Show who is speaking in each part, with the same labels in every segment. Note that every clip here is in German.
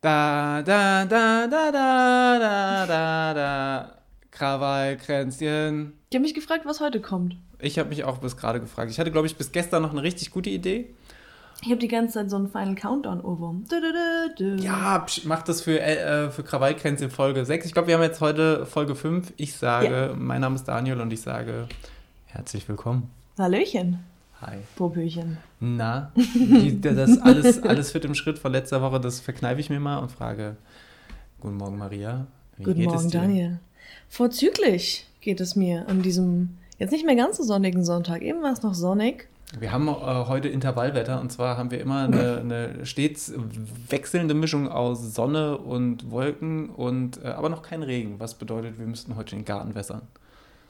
Speaker 1: Da, da, da, da, da, da, da, da. Krawallkränzchen.
Speaker 2: Ich habe mich gefragt, was heute kommt.
Speaker 1: Ich habe mich auch bis gerade gefragt. Ich hatte, glaube ich, bis gestern noch eine richtig gute Idee.
Speaker 2: Ich habe die ganze Zeit so einen Final Countdown-Ohrwurm.
Speaker 1: Ja, psch, mach das für, äh, für Krawallkränzchen Folge 6. Ich glaube, wir haben jetzt heute Folge 5. Ich sage, mein Name ist Daniel und ich sage herzlich willkommen.
Speaker 2: Hallöchen,
Speaker 1: Hi.
Speaker 2: Popöchen.
Speaker 1: Na, die, das alles, alles fit im Schritt von letzter Woche, das verkneife ich mir mal und frage, guten Morgen Maria. Wie
Speaker 2: Guten Morgen? Daniel. Vorzüglich geht es mir an diesem jetzt nicht mehr ganz so sonnigen Sonntag. Eben war es noch sonnig.
Speaker 1: Wir haben äh, heute Intervallwetter und zwar haben wir immer eine, eine stets wechselnde Mischung aus Sonne und Wolken und äh, aber noch kein Regen, was bedeutet, wir müssten heute den Garten wässern.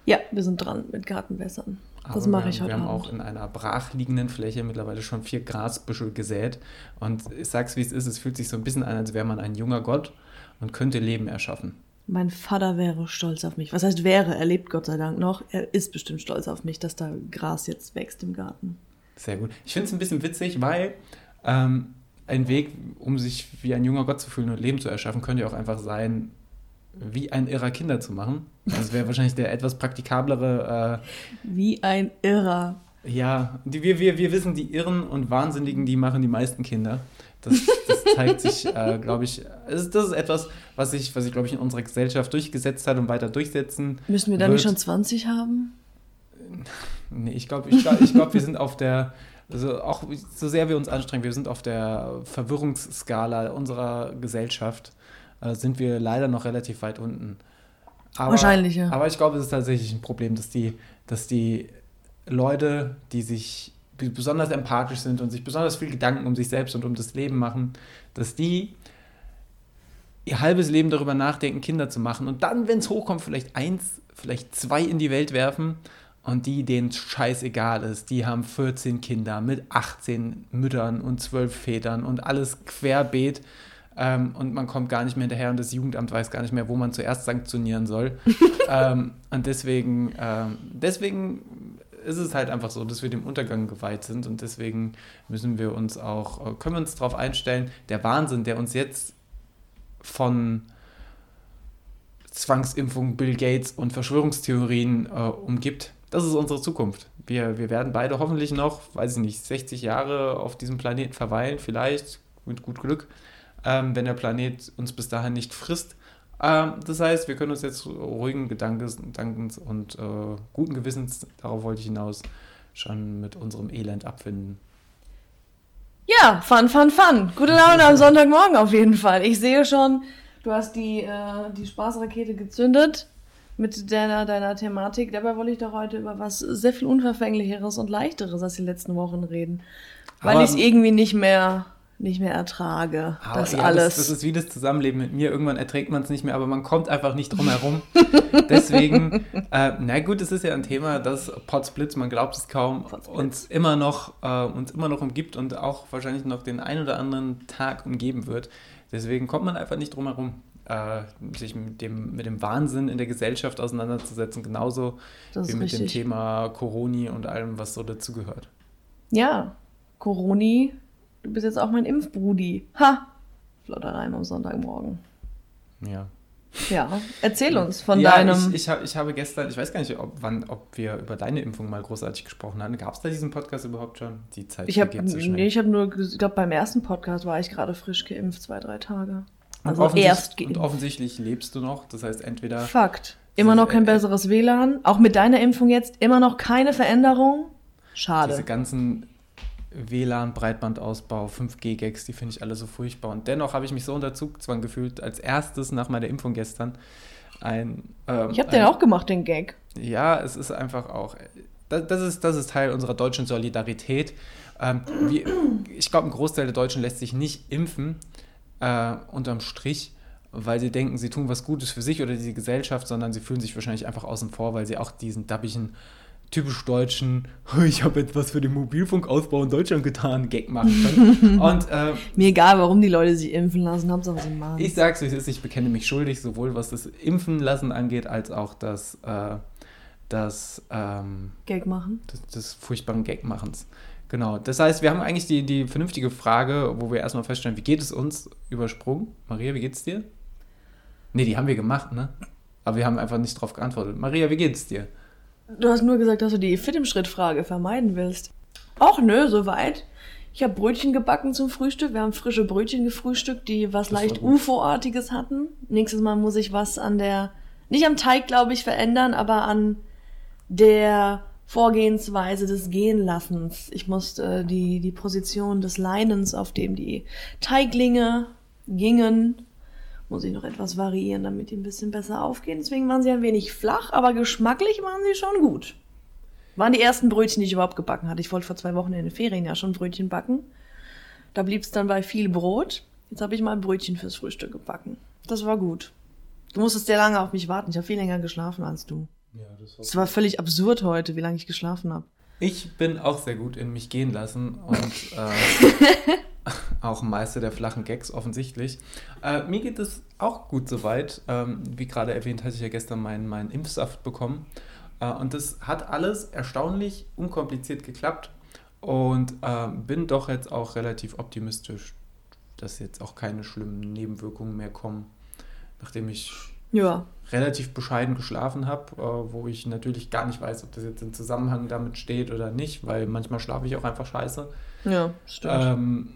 Speaker 2: Ja, wir sind dran mit Gartenwässern. Das
Speaker 1: Aber
Speaker 2: mache
Speaker 1: wir,
Speaker 2: ich heute
Speaker 1: Wir haben
Speaker 2: Abend.
Speaker 1: auch in einer brachliegenden Fläche mittlerweile schon vier Grasbüschel gesät und ich sag's wie es ist, es fühlt sich so ein bisschen an, als wäre man ein junger Gott und könnte Leben erschaffen.
Speaker 2: Mein Vater wäre stolz auf mich. Was heißt wäre? Er lebt Gott sei Dank noch. Er ist bestimmt stolz auf mich, dass da Gras jetzt wächst im Garten.
Speaker 1: Sehr gut. Ich finde es ein bisschen witzig, weil ähm, ein Weg, um sich wie ein junger Gott zu fühlen und Leben zu erschaffen, könnte ja auch einfach sein, wie ein irrer Kinder zu machen. Das wäre wahrscheinlich der etwas praktikablere,
Speaker 2: Wie ein Irrer.
Speaker 1: äh, ja, die, wir, wir, wir wissen, die Irren und Wahnsinnigen, die machen die meisten Kinder. Das, das zeigt sich, äh, glaube ich, das ist, das ist etwas, was sich, was sich, glaube ich, in unserer Gesellschaft durchgesetzt hat und weiter durchsetzen.
Speaker 2: Müssen wir da nicht schon 20 haben?
Speaker 1: Nee, ich glaube, ich glaub, ich glaub, wir sind auf der, also auch so sehr wir uns anstrengen, wir sind auf der Verwirrungsskala unserer Gesellschaft, äh, sind wir leider noch relativ weit unten. Aber,
Speaker 2: Wahrscheinlich, ja.
Speaker 1: Aber ich glaube, es ist tatsächlich ein Problem, dass die, dass die Leute, die sich besonders empathisch sind und sich besonders viel Gedanken um sich selbst und um das Leben machen, dass die ihr halbes Leben darüber nachdenken, Kinder zu machen und dann, wenn es hochkommt, vielleicht eins, vielleicht zwei in die Welt werfen und die, denen scheißegal ist, die haben 14 Kinder mit 18 Müttern und 12 Vätern und alles querbeet ähm, und man kommt gar nicht mehr hinterher und das Jugendamt weiß gar nicht mehr, wo man zuerst sanktionieren soll. ähm, und deswegen, ähm, deswegen ist es halt einfach so, dass wir dem Untergang geweiht sind und deswegen müssen wir uns auch, äh, können wir uns darauf einstellen, der Wahnsinn, der uns jetzt von Zwangsimpfung, Bill Gates und Verschwörungstheorien äh, umgibt, das ist unsere Zukunft. Wir, wir werden beide hoffentlich noch, weiß ich nicht, 60 Jahre auf diesem Planeten verweilen, vielleicht mit gut Glück, ähm, wenn der Planet uns bis dahin nicht frisst. Ähm, das heißt, wir können uns jetzt ruhigen Gedankens, Gedankens und äh, guten Gewissens, darauf wollte ich hinaus, schon mit unserem Elend abfinden.
Speaker 2: Ja, fun, fun, fun. Gute Laune am Sonntagmorgen auf jeden Fall. Ich sehe schon, du hast die, äh, die Spaßrakete gezündet mit deiner, deiner Thematik. Dabei wollte ich doch heute über was sehr viel Unverfänglicheres und Leichteres als die letzten Wochen reden. Weil ich es irgendwie nicht mehr, nicht mehr ertrage.
Speaker 1: Aber
Speaker 2: das
Speaker 1: ja,
Speaker 2: alles.
Speaker 1: Das, das ist wie das Zusammenleben mit mir. Irgendwann erträgt man es nicht mehr, aber man kommt einfach nicht drum herum. Deswegen, äh, na gut, es ist ja ein Thema, das Potsblitz, man glaubt es kaum, uns immer noch äh, uns immer noch umgibt und auch wahrscheinlich noch den ein oder anderen Tag umgeben wird. Deswegen kommt man einfach nicht drum herum, äh, sich mit dem, mit dem Wahnsinn in der Gesellschaft auseinanderzusetzen, genauso
Speaker 2: Das
Speaker 1: wie mit dem
Speaker 2: richtig.
Speaker 1: Thema Coroni und allem, was so dazugehört.
Speaker 2: Ja, Coroni, du bist jetzt auch mein Impfbrudi. Ha! Flotter Reim am Sonntagmorgen.
Speaker 1: Ja.
Speaker 2: Ja, erzähl uns von
Speaker 1: ja,
Speaker 2: deinem.
Speaker 1: Ich, ich, hab, ich habe gestern, ich weiß gar nicht, ob, wann, ob wir über deine Impfung mal großartig gesprochen hatten. Gab es da diesen Podcast überhaupt schon? Die Zeit
Speaker 2: Ich habe
Speaker 1: vergeht so schnell.
Speaker 2: nee, ich hab nur, ich glaube, beim ersten Podcast war ich gerade frisch geimpft, zwei, drei Tage.
Speaker 1: und,
Speaker 2: Also
Speaker 1: offensichtlich,
Speaker 2: erst
Speaker 1: und
Speaker 2: geimpft.
Speaker 1: offensichtlich lebst du noch. Das heißt, entweder
Speaker 2: Fakt. Immer noch kein
Speaker 1: äh,
Speaker 2: besseres WLAN. Auch mit deiner Impfung jetzt immer noch keine Veränderung.
Speaker 1: diese
Speaker 2: Schade.
Speaker 1: ganzen WLAN, Breitbandausbau, 5G-Gags, die finde ich alle so furchtbar. Und dennoch habe ich mich so unter Zugzwang gefühlt, als erstes nach meiner Impfung gestern ein. Ähm,
Speaker 2: Ich habe
Speaker 1: ein,
Speaker 2: den auch gemacht, den Gag.
Speaker 1: Ja, es ist einfach auch. Das, das, ist, das ist Teil unserer deutschen Solidarität. Ähm, wir, ich glaube, ein Großteil der Deutschen lässt sich nicht impfen, äh, unterm Strich, weil sie denken, sie tun was Gutes für sich oder die Gesellschaft, sondern sie fühlen sich wahrscheinlich einfach außen vor, weil sie auch diesen dabbigen, typisch deutschen, ich habe etwas für den Mobilfunkausbau in Deutschland getan, Gag machen können. Und äh,
Speaker 2: Mir egal, warum die Leute sich impfen lassen, Hauptsache sie machen.
Speaker 1: ich sag's, wie es ist, ich bekenne mich schuldig, sowohl was das Impfen lassen angeht, als auch das, äh, das, ähm,
Speaker 2: Gag machen.
Speaker 1: des, des furchtbaren Gagmachens. Genau, das heißt, wir haben eigentlich die, die vernünftige Frage, wo wir erstmal feststellen, wie geht es uns, übersprungen. Maria, wie geht's dir? Nee, die haben wir gemacht, ne? Aber wir haben einfach nicht drauf geantwortet. Maria, wie geht's dir?
Speaker 2: Du hast nur gesagt, dass du die Fit im Schritt-Frage vermeiden willst. Och nö, soweit. Ich habe Brötchen gebacken zum Frühstück. Wir haben frische Brötchen gefrühstückt, die was
Speaker 1: Das
Speaker 2: leicht. UFO-artiges hatten. Nächstes Mal muss ich was an der, nicht am Teig, glaube ich, verändern, aber an der Vorgehensweise des Gehenlassens. Ich musste die, die Position des Leinens, auf dem die Teiglinge gingen, muss ich noch etwas variieren, damit die ein bisschen besser aufgehen. Deswegen waren sie ein wenig flach, aber geschmacklich waren sie schon gut. Waren die ersten Brötchen, die ich überhaupt gebacken hatte. Ich wollte vor zwei Wochen in den Ferien ja schon Brötchen backen. Da blieb es dann bei viel Brot. Jetzt habe ich mal Brötchen fürs Frühstück gebacken. Das war gut. Du musstest sehr lange auf mich warten. Ich habe viel länger geschlafen als du.
Speaker 1: Ja, das
Speaker 2: Es war völlig absurd heute, wie lange ich geschlafen habe.
Speaker 1: Ich bin auch sehr gut in mich gehen lassen und äh, auch Meister der flachen Gags offensichtlich. Äh, mir geht es auch gut soweit. Ähm, wie gerade erwähnt, hatte ich ja gestern meinen, meinen Impfsaft bekommen. Äh, und das hat alles erstaunlich unkompliziert geklappt und äh, bin doch jetzt auch relativ optimistisch, dass jetzt auch keine schlimmen Nebenwirkungen mehr kommen, nachdem ich
Speaker 2: Ja.
Speaker 1: relativ bescheiden geschlafen habe, äh, wo ich natürlich gar nicht weiß, ob das jetzt im Zusammenhang damit steht oder nicht, weil manchmal schlafe ich auch einfach scheiße
Speaker 2: Ja, stimmt.
Speaker 1: ähm,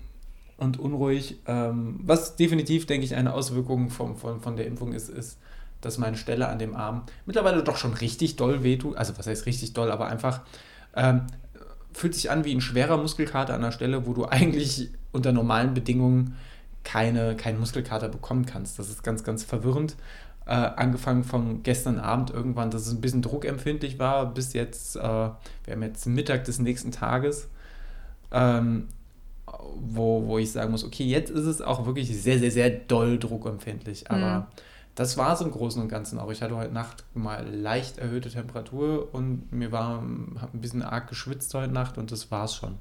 Speaker 1: und unruhig. Ähm, was definitiv, denke ich, eine Auswirkung von, von, von der Impfung ist, ist, dass meine Stelle an dem Arm mittlerweile doch schon richtig doll wehtut. Also was heißt richtig doll, aber einfach ähm, fühlt sich an wie ein schwerer Muskelkater an der Stelle, wo du eigentlich unter normalen Bedingungen keine, keinen Muskelkater bekommen kannst. Das ist ganz, ganz verwirrend. Äh, angefangen von gestern Abend irgendwann, dass es ein bisschen druckempfindlich war, bis jetzt, äh, wir haben jetzt Mittag des nächsten Tages, ähm, wo, wo ich sagen muss, okay, jetzt ist es auch wirklich sehr, sehr, sehr doll druckempfindlich. Aber
Speaker 2: Mhm.
Speaker 1: das war es im Großen und Ganzen auch. Ich hatte heute Nacht mal leicht erhöhte Temperatur und mir war, ein bisschen arg geschwitzt heute Nacht und das war's schon.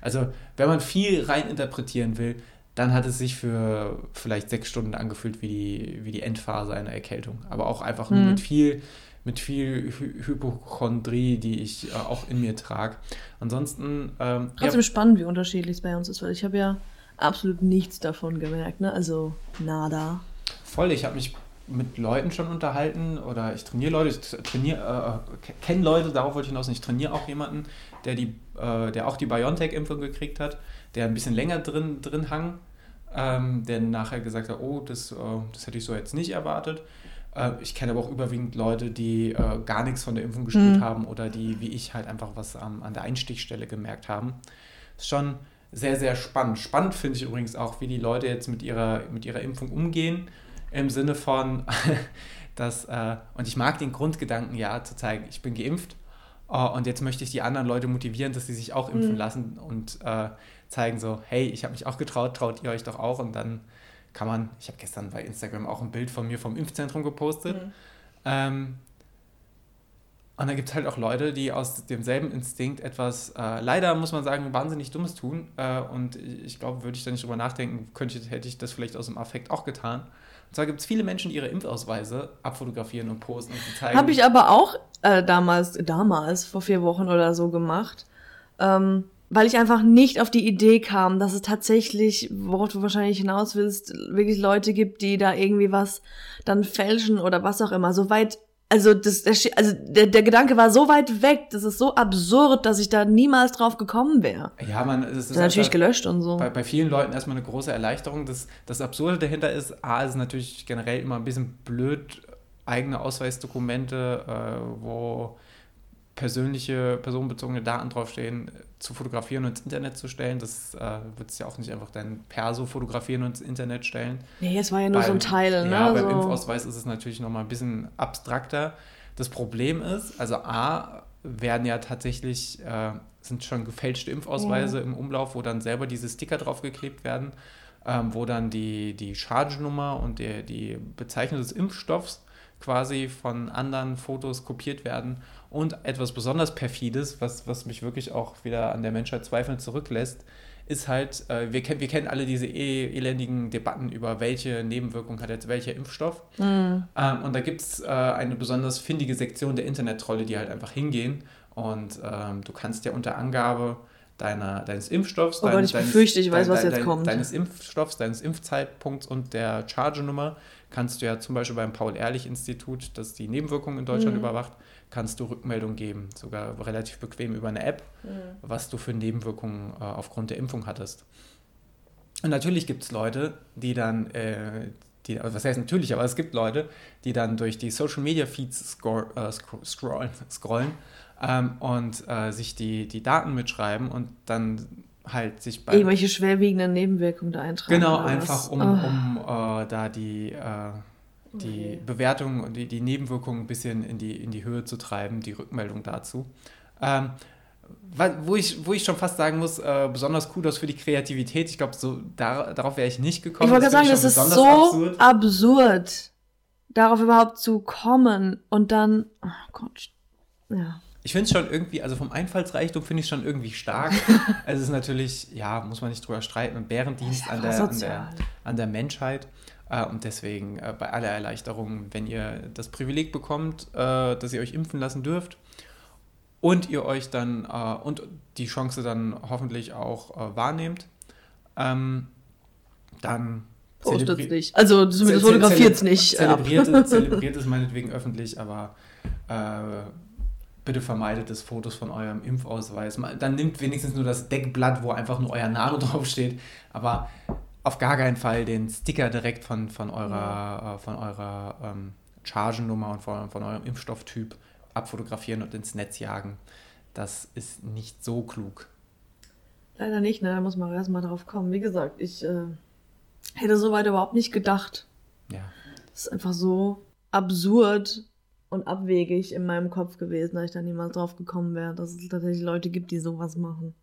Speaker 1: Also, wenn man viel rein interpretieren will, dann hat es sich für vielleicht sechs Stunden angefühlt wie die, wie die Endphase einer Erkältung. Aber auch einfach nur
Speaker 2: Mhm.
Speaker 1: mit viel, mit viel Hy Hypochondrie, die ich äh, auch in mir trage. Ansonsten, ähm, ja,
Speaker 2: Trotzdem spannend, wie unterschiedlich es bei uns ist, weil ich habe ja absolut nichts davon gemerkt, ne? Also nada.
Speaker 1: voll. Ich habe mich mit Leuten schon unterhalten oder ich trainiere Leute, ich trainiere, äh, kenne Leute, darauf wollte ich hinaus, ich trainiere auch jemanden, der, die, äh, der auch die BioNTech-Impfung gekriegt hat, der ein bisschen länger drin, drin hang, ähm, der nachher gesagt hat, oh, das, äh, das hätte ich so jetzt nicht erwartet. Äh, ich kenne aber auch überwiegend Leute, die äh, gar nichts von der Impfung gespürt
Speaker 2: Mhm.
Speaker 1: haben oder die, wie ich, halt einfach was am, an der Einstichstelle gemerkt haben. Ist schon sehr, sehr spannend. Spannend finde ich übrigens auch, wie die Leute jetzt mit ihrer, mit ihrer Impfung umgehen, im Sinne von, dass, äh, und ich mag den Grundgedanken ja, zu zeigen, ich bin geimpft äh, und jetzt möchte ich die anderen Leute motivieren, dass sie sich auch impfen
Speaker 2: Mhm.
Speaker 1: lassen und äh, zeigen so, hey, ich habe mich auch getraut, traut ihr euch doch auch und dann kann man, ich habe gestern bei Instagram auch ein Bild von mir vom Impfzentrum gepostet.
Speaker 2: Mhm.
Speaker 1: Ähm, und da gibt es halt auch Leute, die aus demselben Instinkt etwas, äh, leider muss man sagen, wahnsinnig Dummes tun. Äh, und ich glaube, würde ich da nicht drüber nachdenken, könnte, hätte ich das vielleicht aus dem Affekt auch getan. Und zwar gibt es viele Menschen, die ihre Impfausweise abfotografieren und posten und zeigen.
Speaker 2: Habe ich aber auch äh, damals, damals, vor vier Wochen oder so gemacht, ähm, weil ich einfach nicht auf die Idee kam, dass es tatsächlich, worauf du wahrscheinlich hinaus willst, wirklich Leute gibt, die da irgendwie was dann fälschen oder was auch immer. So weit, also das, der, also der, der Gedanke war so weit weg, das ist so absurd, dass ich da niemals drauf gekommen wäre.
Speaker 1: ja, man, es ist
Speaker 2: ist natürlich
Speaker 1: einfach-
Speaker 2: gelöscht und so.
Speaker 1: bei, bei vielen Leuten erstmal eine große Erleichterung. Das, das Absurde dahinter ist, A, ist natürlich generell immer ein bisschen blöd, eigene Ausweisdokumente, äh, wo persönliche, personenbezogene Daten draufstehen, zu fotografieren und ins Internet zu stellen. Das äh, wird ja auch nicht einfach dein Perso fotografieren und ins Internet stellen.
Speaker 2: Nee, es war ja nur so ein
Speaker 1: Beim-
Speaker 2: Teil, ne?
Speaker 1: Ja, beim
Speaker 2: so.
Speaker 1: Impfausweis ist es natürlich nochmal ein bisschen abstrakter. Das Problem ist, also A, werden ja tatsächlich, äh, sind schon gefälschte Impfausweise im Umlauf, wo dann selber diese Sticker draufgeklebt werden, ähm, wo dann die, die Charge-Nummer und der, die Bezeichnung des Impfstoffs quasi von anderen Fotos kopiert werden. Und etwas besonders perfides, was, was mich wirklich auch wieder an der Menschheit zweifeln zurücklässt, ist halt, äh, wir, kennen, wir kennen alle diese eh, elendigen Debatten über welche Nebenwirkung hat jetzt welcher Impfstoff.
Speaker 2: Mhm.
Speaker 1: Ähm, und da gibt es äh, eine besonders findige Sektion der Internet-Trolle, die halt einfach hingehen und ähm, du kannst ja unter Angabe deiner, deines Impfstoffs,
Speaker 2: Oh Gott,
Speaker 1: dein-
Speaker 2: ich
Speaker 1: deines,
Speaker 2: befürchte, ich weiß, was jetzt
Speaker 1: dein,
Speaker 2: kommt.
Speaker 1: deines Impfstoffs, deines Impfzeitpunkts und der Chargenummer kannst du ja zum Beispiel beim Paul-Ehrlich-Institut, das die Nebenwirkungen in Deutschland
Speaker 2: Mhm.
Speaker 1: überwacht, kannst du Rückmeldung geben, sogar relativ bequem über eine App,
Speaker 2: Mhm.
Speaker 1: was du für Nebenwirkungen äh, aufgrund der Impfung hattest. Und natürlich gibt es Leute, die dann, äh, die, also was heißt natürlich, aber es gibt Leute, die dann durch die Social Media Feeds scroll, äh, scro- scrollen, scrollen ähm, und äh, sich die, die Daten mitschreiben und dann halt sich bei.
Speaker 2: Irgendwelche schwerwiegenden Nebenwirkungen da eintragen.
Speaker 1: Genau,
Speaker 2: oder was?
Speaker 1: einfach um,
Speaker 2: Ah.
Speaker 1: um äh, da die, äh, die
Speaker 2: Okay.
Speaker 1: Bewertung und die, die Nebenwirkungen ein bisschen in die, in die Höhe zu treiben, die Rückmeldung dazu. Ähm, wo, ich, wo ich schon fast sagen muss, äh, besonders Kudos für die Kreativität. Ich glaube, so dar, darauf wäre ich nicht gekommen.
Speaker 2: Ich wollte sagen, das ist so
Speaker 1: besonders
Speaker 2: absurd. darauf überhaupt zu kommen und dann, oh Gott, ja.
Speaker 1: Ich finde es schon irgendwie, also vom Einfallsreichtum finde ich schon irgendwie stark. es ist natürlich, ja, muss man nicht drüber streiten, ein Bärendienst an der, an, der, an der Menschheit. Äh, und deswegen äh, bei aller Erleichterung, wenn ihr das Privileg bekommt, äh, dass ihr euch impfen lassen dürft und ihr euch dann und die Chance dann hoffentlich auch wahrnehmt, ähm, dann
Speaker 2: Postet's
Speaker 1: zelebri-
Speaker 2: nicht. Also zumindest fotografiert's
Speaker 1: zele-
Speaker 2: nicht.
Speaker 1: Zelebriert, es, zelebriert es meinetwegen öffentlich, aber äh, bitte vermeidet es Fotos von eurem Impfausweis. Dann nimmt wenigstens nur das Deckblatt, wo einfach nur euer Name draufsteht, aber auf gar keinen Fall den Sticker direkt von, von eurer, äh, von eurer ähm, Chargennummer und von, von eurem Impfstofftyp abfotografieren und ins Netz jagen. Das ist nicht so klug.
Speaker 2: Leider nicht, ne? Da muss man erstmal drauf kommen. Wie gesagt, ich äh, hätte soweit überhaupt nicht gedacht.
Speaker 1: Ja.
Speaker 2: Das ist einfach so absurd und abwegig in meinem Kopf gewesen, dass ich da niemals drauf gekommen wäre, dass es tatsächlich Leute gibt, die sowas machen.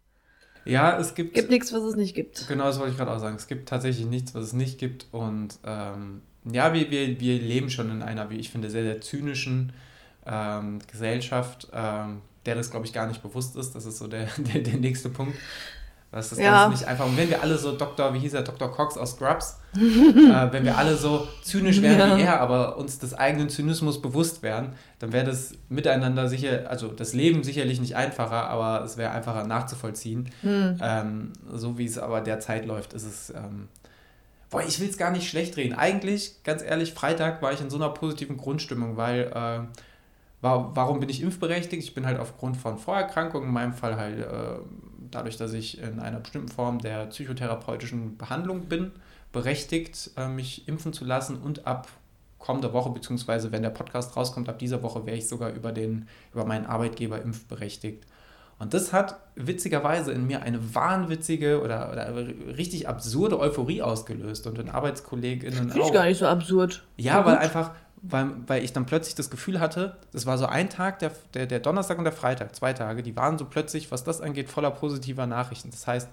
Speaker 1: Ja, es gibt.
Speaker 2: Gibt nichts, was es nicht gibt.
Speaker 1: Genau, das wollte ich gerade auch sagen. Es gibt tatsächlich nichts, was es nicht gibt. Und ähm, ja, wir, wir, wir leben schon in einer, wie ich finde, sehr, sehr zynischen ähm, Gesellschaft, ähm, der das, glaube ich, gar nicht bewusst ist. Das ist so der, der, der nächste Punkt. Das ist
Speaker 2: Ja.
Speaker 1: ganz nicht einfach. Und wenn wir alle so Dr., wie hieß er, Dr. Cox aus Scrubs, äh, wenn wir alle so zynisch wären
Speaker 2: Ja.
Speaker 1: wie er, aber uns des eigenen Zynismus bewusst wären, dann wäre das miteinander sicher, also das Leben sicherlich nicht einfacher, aber es wäre einfacher nachzuvollziehen.
Speaker 2: Hm.
Speaker 1: Ähm, so wie es aber derzeit läuft, ist es. Ähm, boah, ich will es gar nicht schlecht reden. Eigentlich, ganz ehrlich, Freitag war ich in so einer positiven Grundstimmung, weil. Äh, war, warum bin ich impfberechtigt? Ich bin halt aufgrund von Vorerkrankungen, in meinem Fall halt äh, dadurch, dass ich in einer bestimmten Form der psychotherapeutischen Behandlung bin, berechtigt, äh, mich impfen zu lassen und ab kommender Woche, beziehungsweise wenn der Podcast rauskommt, ab dieser Woche wäre ich sogar über, den, über meinen Arbeitgeber impfberechtigt. Und das hat witzigerweise in mir eine wahnwitzige oder, oder richtig absurde Euphorie ausgelöst und in ArbeitskollegInnen
Speaker 2: Finde ich
Speaker 1: auch.
Speaker 2: gar nicht so absurd.
Speaker 1: Ja, weil einfach, weil, weil ich dann plötzlich das Gefühl hatte, das war so ein Tag, der, der, der Donnerstag und der Freitag, zwei Tage, die waren so plötzlich, was das angeht, voller positiver Nachrichten. Das heißt,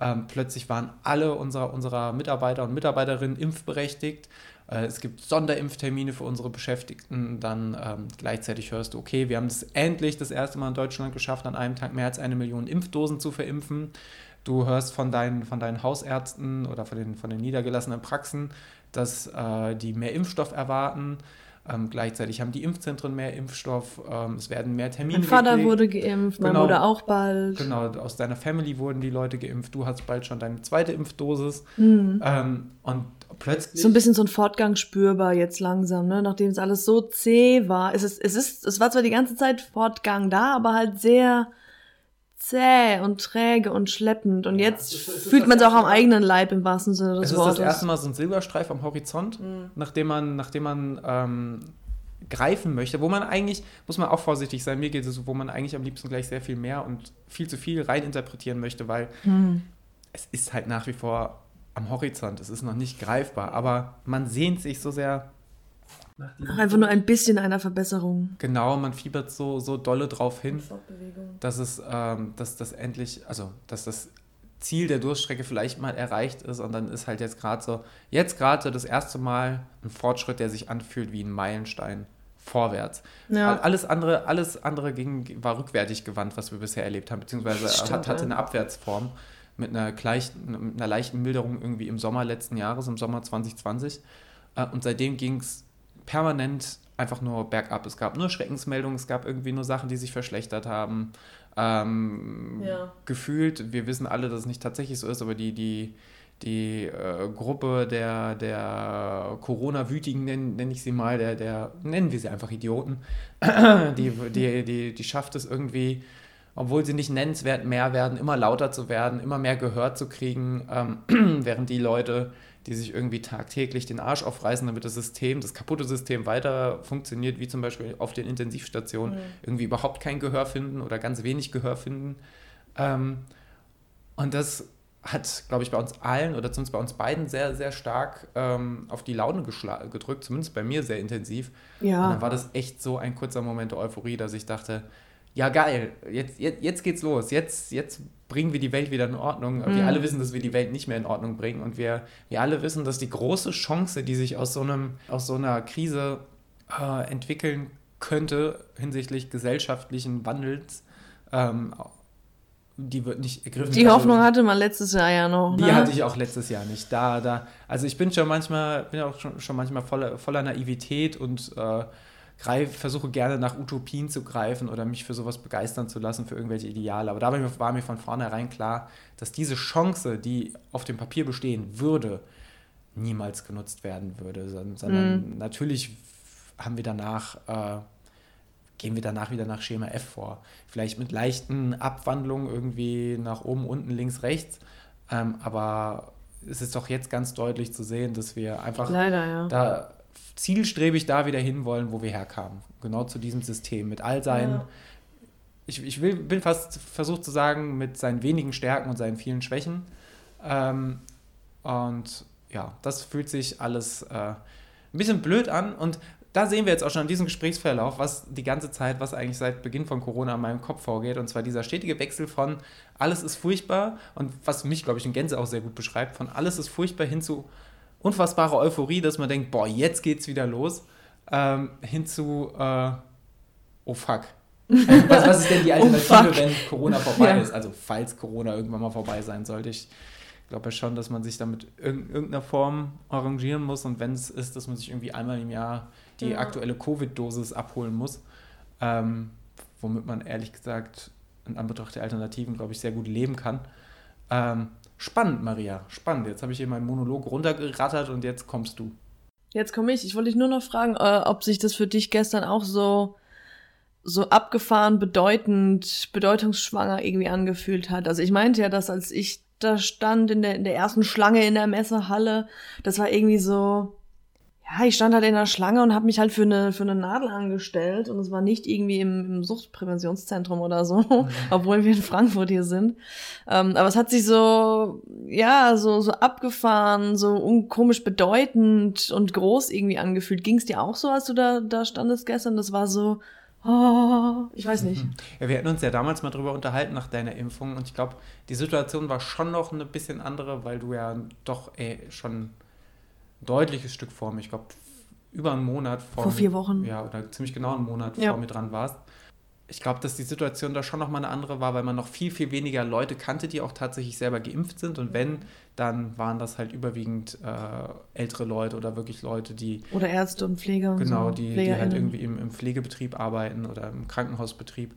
Speaker 1: ähm, plötzlich waren alle unserer, unserer Mitarbeiter und Mitarbeiterinnen impfberechtigt. Äh, es gibt Sonderimpftermine für unsere Beschäftigten. Dann ähm, gleichzeitig hörst du, okay, wir haben es endlich das erste Mal in Deutschland geschafft, an einem Tag mehr als eine Million Impfdosen zu verimpfen. Du hörst von deinen, von deinen Hausärzten oder von den, von den niedergelassenen Praxen, dass äh, die mehr Impfstoff erwarten. Ähm, gleichzeitig haben die Impfzentren mehr Impfstoff. Ähm, es werden mehr Termine
Speaker 2: Mein Vater
Speaker 1: gelegt.
Speaker 2: wurde geimpft, mein
Speaker 1: Genau.
Speaker 2: Bruder auch bald.
Speaker 1: Genau, aus deiner Family wurden die Leute geimpft. Du hast bald schon deine zweite Impfdosis.
Speaker 2: Hm.
Speaker 1: Ähm, und plötzlich.
Speaker 2: So ein bisschen so ein Fortgang spürbar jetzt langsam, ne? Nachdem es alles so zäh war. Es ist, es ist, es war zwar die ganze Zeit Fortgang da, aber halt sehr zäh und träge und schleppend. Und
Speaker 1: Ja,
Speaker 2: jetzt
Speaker 1: es ist- es
Speaker 2: fühlt man es auch am eigenen Leib im wahrsten Sinne des
Speaker 1: es ist
Speaker 2: Wortes.
Speaker 1: das erste Mal so ein Silberstreif am Horizont,
Speaker 2: Mhm.
Speaker 1: nachdem man, nachdem man ähm, greifen möchte, wo man eigentlich, muss man auch vorsichtig sein, mir geht es so, wo man eigentlich am liebsten gleich sehr viel mehr und viel zu viel reininterpretieren möchte, weil
Speaker 2: Hm.
Speaker 1: es ist halt nach wie vor am Horizont, es ist noch nicht greifbar, aber man sehnt sich so sehr nach diesem
Speaker 2: einfach nur ein bisschen einer Verbesserung.
Speaker 1: Genau, man fiebert so, so dolle drauf hin, dass es, ähm, dass das endlich, also dass das Ziel der Durststrecke vielleicht mal erreicht ist und dann ist halt jetzt gerade so, jetzt gerade das erste Mal ein Fortschritt, der sich anfühlt wie ein Meilenstein vorwärts.
Speaker 2: Ja.
Speaker 1: Alles andere, alles andere ging, war rückwärtig gewandt, was wir bisher erlebt haben, beziehungsweise
Speaker 2: Stimmt,
Speaker 1: hat, hatte eine Abwärtsform mit einer, gleich, mit einer leichten Milderung irgendwie im Sommer letzten Jahres, im Sommer 2020. Äh, Und seitdem ging es permanent einfach nur bergab. Es gab nur Schreckensmeldungen, es gab irgendwie nur Sachen, die sich verschlechtert haben. Ähm, ja. Gefühlt, wir wissen alle, dass es nicht tatsächlich so ist, aber die, die, die äh, Gruppe der, der Corona-Wütigen, nenne nenn ich sie mal, der, der, nennen wir sie einfach Idioten, die, die, die, die schafft es irgendwie, obwohl sie nicht nennenswert mehr werden, immer lauter zu werden, immer mehr Gehör zu kriegen, ähm, während die Leute, die sich irgendwie tagtäglich den Arsch aufreißen, damit das System, das kaputte System weiter funktioniert, wie zum Beispiel auf den Intensivstationen, mhm. irgendwie überhaupt kein Gehör finden oder ganz wenig Gehör finden. Ähm, und das hat, glaube ich, bei uns allen oder zumindest bei uns beiden sehr, sehr stark ähm, auf die Laune gedrückt, zumindest bei mir sehr intensiv. Ja. Und dann war das echt so ein kurzer Moment der Euphorie, dass ich dachte, ja geil, jetzt, jetzt, jetzt geht's los, jetzt, jetzt bringen wir die Welt wieder in Ordnung. Mhm. Wir alle wissen, dass wir die Welt nicht mehr in Ordnung bringen und wir, wir alle wissen, dass die große Chance, die sich aus so, einem, aus so einer Krise äh, entwickeln könnte hinsichtlich gesellschaftlichen Wandels, ähm, die wird nicht
Speaker 2: ergriffen. Die Hoffnung also, hatte man letztes Jahr ja noch.
Speaker 1: Die ne? hatte ich auch letztes Jahr nicht. Da, da, also ich bin schon manchmal, bin auch schon, schon manchmal voller, voller Naivität und äh, greif, versuche gerne nach Utopien zu greifen oder mich für sowas begeistern zu lassen, für irgendwelche Ideale. Aber da war mir von vornherein klar, dass diese Chance, die auf dem Papier bestehen würde, niemals genutzt werden würde, sondern mhm. natürlich haben wir danach äh, gehen wir danach wieder nach Schema F vor. Vielleicht mit leichten Abwandlungen irgendwie nach oben, unten, links, rechts. Ähm, aber es ist doch jetzt ganz deutlich zu sehen, dass wir einfach Leider, ja. da zielstrebig da wieder hinwollen, wo wir herkamen. Genau zu diesem System mit all seinen, ja. ich, ich will, bin fast versucht zu sagen, mit seinen wenigen Stärken und seinen vielen Schwächen. Ähm, und ja, das fühlt sich alles äh, ein bisschen blöd an. Und da sehen wir jetzt auch schon an diesem Gesprächsverlauf, was die ganze Zeit, was eigentlich seit Beginn von Corona in meinem Kopf vorgeht. Und zwar dieser stetige Wechsel von alles ist furchtbar und was mich, glaube ich, in Gänse auch sehr gut beschreibt, von alles ist furchtbar hin zu unfassbarer Euphorie, dass man denkt, boah, jetzt geht's wieder los, ähm, hin zu, äh, oh fuck. was, was, ist denn die oh, Alternative, oh wenn Corona vorbei ja. ist? Also falls Corona irgendwann mal vorbei sein sollte. Ich glaube ja schon, dass man sich damit in irgendeiner Form arrangieren muss und wenn es ist, dass man sich irgendwie einmal im Jahr die ja. aktuelle Covid-Dosis abholen muss. Ähm, womit man ehrlich gesagt in Anbetracht der Alternativen, glaube ich, sehr gut leben kann. Ähm, spannend, Maria, spannend. Jetzt habe ich hier meinen Monolog runtergerattert und jetzt kommst du.
Speaker 2: Jetzt komme ich. Ich wollte dich nur noch fragen, äh, ob sich das für dich gestern auch so so abgefahren, bedeutend, bedeutungsschwanger irgendwie angefühlt hat. Also ich meinte ja, dass als ich da stand in der, in der ersten Schlange in der Messehalle, das war irgendwie so, ja, ich stand halt in der Schlange und habe mich halt für eine, für eine Nadel angestellt und es war nicht irgendwie im, im Suchtpräventionszentrum oder so, mhm. obwohl wir in Frankfurt hier sind. Ähm, aber es hat sich so, ja, so, so abgefahren, so komisch bedeutend und groß irgendwie angefühlt. Ging es dir auch so, als du da, da standest gestern? Das war so, oh, ich weiß nicht. Mhm.
Speaker 1: Ja, wir hatten uns ja damals mal drüber unterhalten nach deiner Impfung und ich glaube, die Situation war schon noch ein bisschen andere, weil du ja doch ey, schon deutliches Stück vor mir, ich glaube über einen Monat
Speaker 2: vor, vor vier
Speaker 1: mir,
Speaker 2: Wochen.
Speaker 1: Ja, oder ziemlich genau einen Monat ja. vor mir dran warst. Ich glaube, dass die Situation da schon nochmal eine andere war, weil man noch viel, viel weniger Leute kannte, die auch tatsächlich selber geimpft sind. Und wenn, dann waren das halt überwiegend äh, ältere Leute oder wirklich Leute, die.
Speaker 2: Oder Ärzte und Pfleger.
Speaker 1: Genau, so. die, die halt irgendwie im, im Pflegebetrieb arbeiten oder im Krankenhausbetrieb.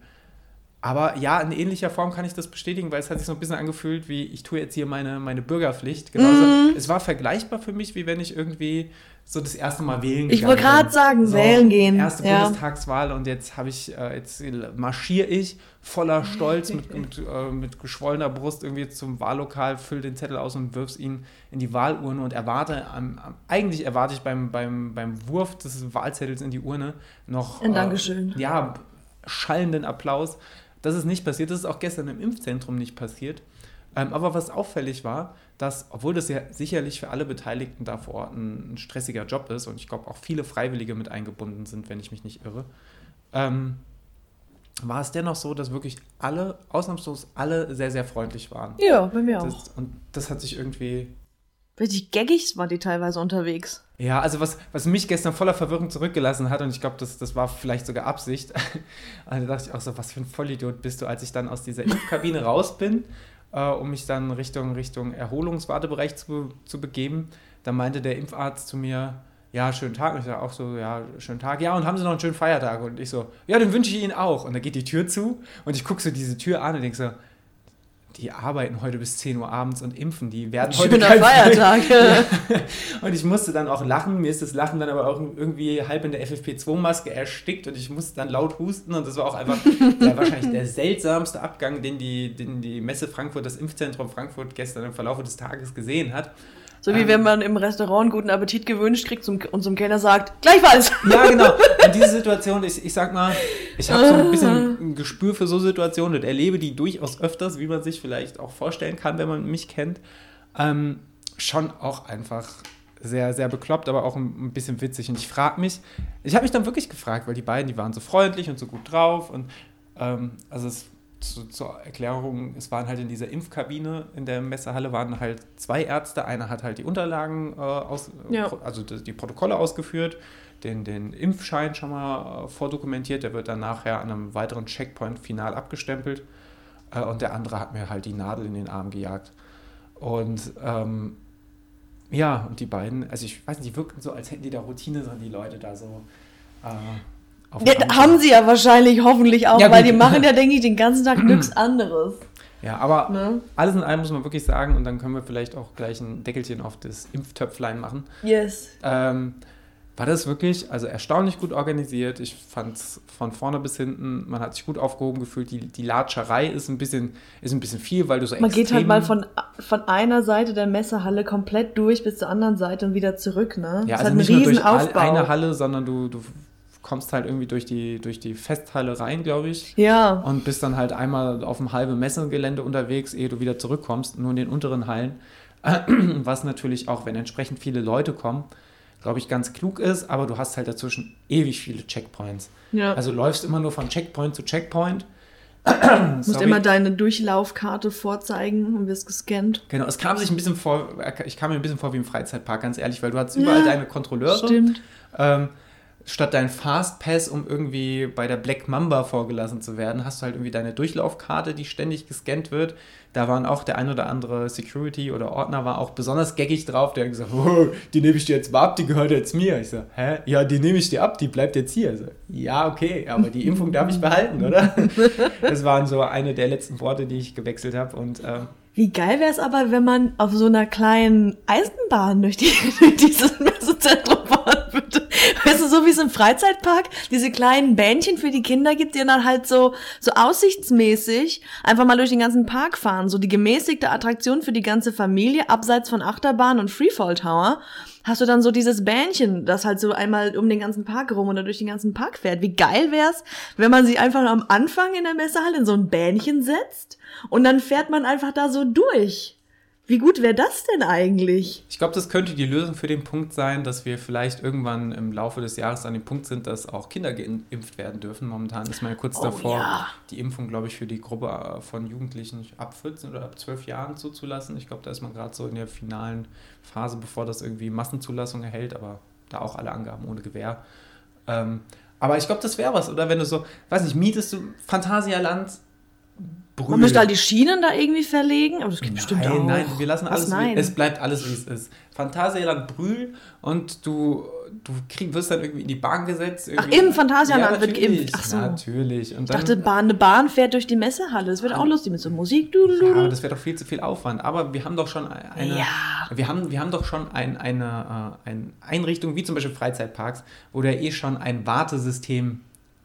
Speaker 1: Aber ja, in ähnlicher Form kann ich das bestätigen, weil es hat sich so ein bisschen angefühlt, wie ich tue jetzt hier meine, meine Bürgerpflicht. Genauso, mm. Es war vergleichbar für mich, wie wenn ich irgendwie so das erste Mal wählen
Speaker 2: Ich wollte gerade sagen, so, wählen gehen.
Speaker 1: Erste ja. Bundestagswahl und jetzt habe ich, äh, jetzt marschiere ich voller Stolz mit, mit, äh, mit geschwollener Brust irgendwie zum Wahllokal, fülle den Zettel aus und wirf's ihn in die Wahlurne und erwarte, ähm, eigentlich erwarte ich beim, beim, beim Wurf des Wahlzettels in die Urne noch.
Speaker 2: Ein Dankeschön.
Speaker 1: Äh, ja, schallenden Applaus. Das ist nicht passiert. Das ist auch gestern im Impfzentrum nicht passiert. Ähm, aber was auffällig war, dass, obwohl das ja sicherlich für alle Beteiligten da vor Ort ein, ein stressiger Job ist und ich glaube auch viele Freiwillige mit eingebunden sind, wenn ich mich nicht irre, ähm, war es dennoch so, dass wirklich alle, ausnahmslos alle, sehr, sehr freundlich waren.
Speaker 2: Ja, bei mir auch.
Speaker 1: Das, und das hat sich irgendwie
Speaker 2: Richtig gaggig waren die teilweise unterwegs.
Speaker 1: Ja, also was, was mich gestern voller Verwirrung zurückgelassen hat, und ich glaube, das, das war vielleicht sogar Absicht, also da dachte ich auch so, was für ein Vollidiot bist du, als ich dann aus dieser Impfkabine raus bin, äh, um mich dann Richtung, Richtung Erholungswartebereich zu, zu begeben. Da meinte der Impfarzt zu mir, ja, schönen Tag. Und ich sage auch so, ja, schönen Tag. Ja, und haben Sie noch einen schönen Feiertag? Und ich so, ja, den wünsche ich Ihnen auch. Und dann geht die Tür zu und ich gucke so diese Tür an und denke so, die arbeiten heute bis 10 Uhr abends und impfen. Die werden heute
Speaker 2: Schöner
Speaker 1: kein
Speaker 2: Feiertag.
Speaker 1: ja. Und ich musste dann auch lachen. Mir ist das Lachen dann aber auch irgendwie halb in der FFP2-Maske erstickt und ich musste dann laut husten. Und das war auch einfach der, wahrscheinlich der seltsamste Abgang, den die, den die Messe Frankfurt, das Impfzentrum Frankfurt gestern im Verlauf des Tages gesehen hat.
Speaker 2: So wie wenn man im Restaurant guten Appetit gewünscht kriegt zum, und zum Kellner sagt, gleichfalls.
Speaker 1: Ja, genau. Und diese Situation, ich, ich sag mal, ich habe so ein bisschen ein Gespür für so Situationen und erlebe die durchaus öfters, wie man sich vielleicht auch vorstellen kann, wenn man mich kennt. Ähm, schon auch einfach sehr, sehr bekloppt, aber auch ein, ein bisschen witzig. Und ich frage mich, ich habe mich dann wirklich gefragt, weil die beiden, die waren so freundlich und so gut drauf und ähm, also es zu, zur Erklärung, es waren halt in dieser Impfkabine in der Messehalle waren halt zwei Ärzte. Einer hat halt die Unterlagen äh, aus,
Speaker 2: Ja.
Speaker 1: also die, Protokolle ausgeführt, den, den Impfschein schon mal äh, vordokumentiert. Der wird dann nachher an einem weiteren Checkpoint final abgestempelt. Äh, und der andere hat mir halt die Nadel in den Arm gejagt. Und ähm, ja, und die beiden, also ich weiß nicht, die wirkten so, als hätten die da Routine drin, die Leute da so. Äh,
Speaker 2: Ja, haben sie ja wahrscheinlich hoffentlich auch,
Speaker 1: Ja,
Speaker 2: weil
Speaker 1: gut.
Speaker 2: die machen ja, denke ich, den ganzen Tag nichts anderes.
Speaker 1: Ja, aber
Speaker 2: Ne?
Speaker 1: alles in allem muss man wirklich sagen, und dann können wir vielleicht auch gleich ein Deckelchen auf das Impftöpflein machen.
Speaker 2: Yes.
Speaker 1: Ähm, war das wirklich, also erstaunlich gut organisiert. Ich fand es von vorne bis hinten, man hat sich gut aufgehoben gefühlt. Die, die Latscherei ist ein bisschen, ist ein bisschen viel, weil du so
Speaker 2: Man geht halt mal von, von einer Seite der Messehalle komplett durch bis zur anderen Seite und wieder zurück, ne?
Speaker 1: Ja,
Speaker 2: das ist
Speaker 1: also
Speaker 2: halt ein
Speaker 1: nicht nur durch eine Halle, sondern du, du kommst halt irgendwie durch die, durch die Festhalle rein, glaube ich.
Speaker 2: Ja.
Speaker 1: Und bist dann halt einmal auf dem halben Messegelände unterwegs, ehe du wieder zurückkommst, nur in den unteren Hallen. Was natürlich auch, wenn entsprechend viele Leute kommen, glaube ich, ganz klug ist, aber du hast halt dazwischen ewig viele Checkpoints.
Speaker 2: ja.
Speaker 1: Also läufst immer nur von Checkpoint zu Checkpoint.
Speaker 2: Du musst immer deine Durchlaufkarte vorzeigen und wirst gescannt.
Speaker 1: Genau, es kam sich ein bisschen vor, ich kam mir ein bisschen vor wie im Freizeitpark, ganz ehrlich, weil du hattest überall
Speaker 2: Ja,
Speaker 1: deine Kontrolleure.
Speaker 2: Stimmt.
Speaker 1: Ähm, statt dein Fastpass, um irgendwie bei der Black Mamba vorgelassen zu werden, hast du halt irgendwie deine Durchlaufkarte, die ständig gescannt wird. Da waren auch der ein oder andere Security oder Ordner war auch besonders geckig drauf, der hat gesagt, oh, die nehme ich dir jetzt mal ab, die gehört jetzt mir. Ich so, hä? Ja, die nehme ich dir ab, die bleibt jetzt hier. Ich So, ja, okay, aber die Impfung darf ich behalten, oder? Das waren so eine der letzten Worte, die ich gewechselt habe und ähm,
Speaker 2: Wie geil wäre es aber, wenn man auf so einer kleinen Eisenbahn durch, die, durch dieses Messezentrum fahren würde. Weißt du, so wie es im Freizeitpark diese kleinen Bähnchen für die Kinder gibt, die dann halt so, so aussichtsmäßig einfach mal durch den ganzen Park fahren. So die gemäßigte Attraktion für die ganze Familie, abseits von Achterbahn und Freefall Tower. Hast du dann so dieses Bähnchen, das halt so einmal um den ganzen Park rum oder durch den ganzen Park fährt. Wie geil wär's, wenn man sie einfach am Anfang in der Messehalle in so ein Bähnchen setzt und dann fährt man einfach da so durch. Wie gut wäre das denn eigentlich?
Speaker 1: Ich glaube, das könnte die Lösung für den Punkt sein, dass wir vielleicht irgendwann im Laufe des Jahres an dem Punkt sind, dass auch Kinder geimpft werden dürfen. Momentan ist man ja kurz
Speaker 2: Oh,
Speaker 1: davor,
Speaker 2: ja.
Speaker 1: die Impfung, glaube ich, für die Gruppe äh, von Jugendlichen ab 14 oder ab 12 Jahren zuzulassen. Ich glaube, da ist man gerade so in der finalen Phase, bevor das irgendwie Massenzulassung erhält, aber da auch alle Angaben ohne Gewähr. Ähm, aber ich glaube, das wäre was, oder? Wenn du so, weiß nicht, mietest du Phantasialand, Brühl.
Speaker 2: Man müsste halt die Schienen da irgendwie verlegen, aber das geht bestimmt
Speaker 1: nein,
Speaker 2: auch.
Speaker 1: Nein, wir lassen alles,
Speaker 2: nein?
Speaker 1: Wie, es bleibt alles, wie es ist. Phantasialand Brühl und du, du krieg, wirst dann irgendwie in die Bahn gesetzt.
Speaker 2: Ach,
Speaker 1: irgendwie.
Speaker 2: im Phantasialand wird
Speaker 1: natürlich,
Speaker 2: geimpft. Ach so.
Speaker 1: Natürlich. Und
Speaker 2: Ich
Speaker 1: dann,
Speaker 2: dachte, Bahn, eine Bahn fährt durch die Messehalle. Das wird auch lustig mit so Musik. Du, du,
Speaker 1: ja, aber das wäre doch viel zu viel Aufwand. Aber wir haben doch schon eine,
Speaker 2: Ja.
Speaker 1: wir haben, wir haben doch schon ein, eine, äh, eine Einrichtung, wie zum Beispiel Freizeitparks, wo du ja eh schon ein Wartesystem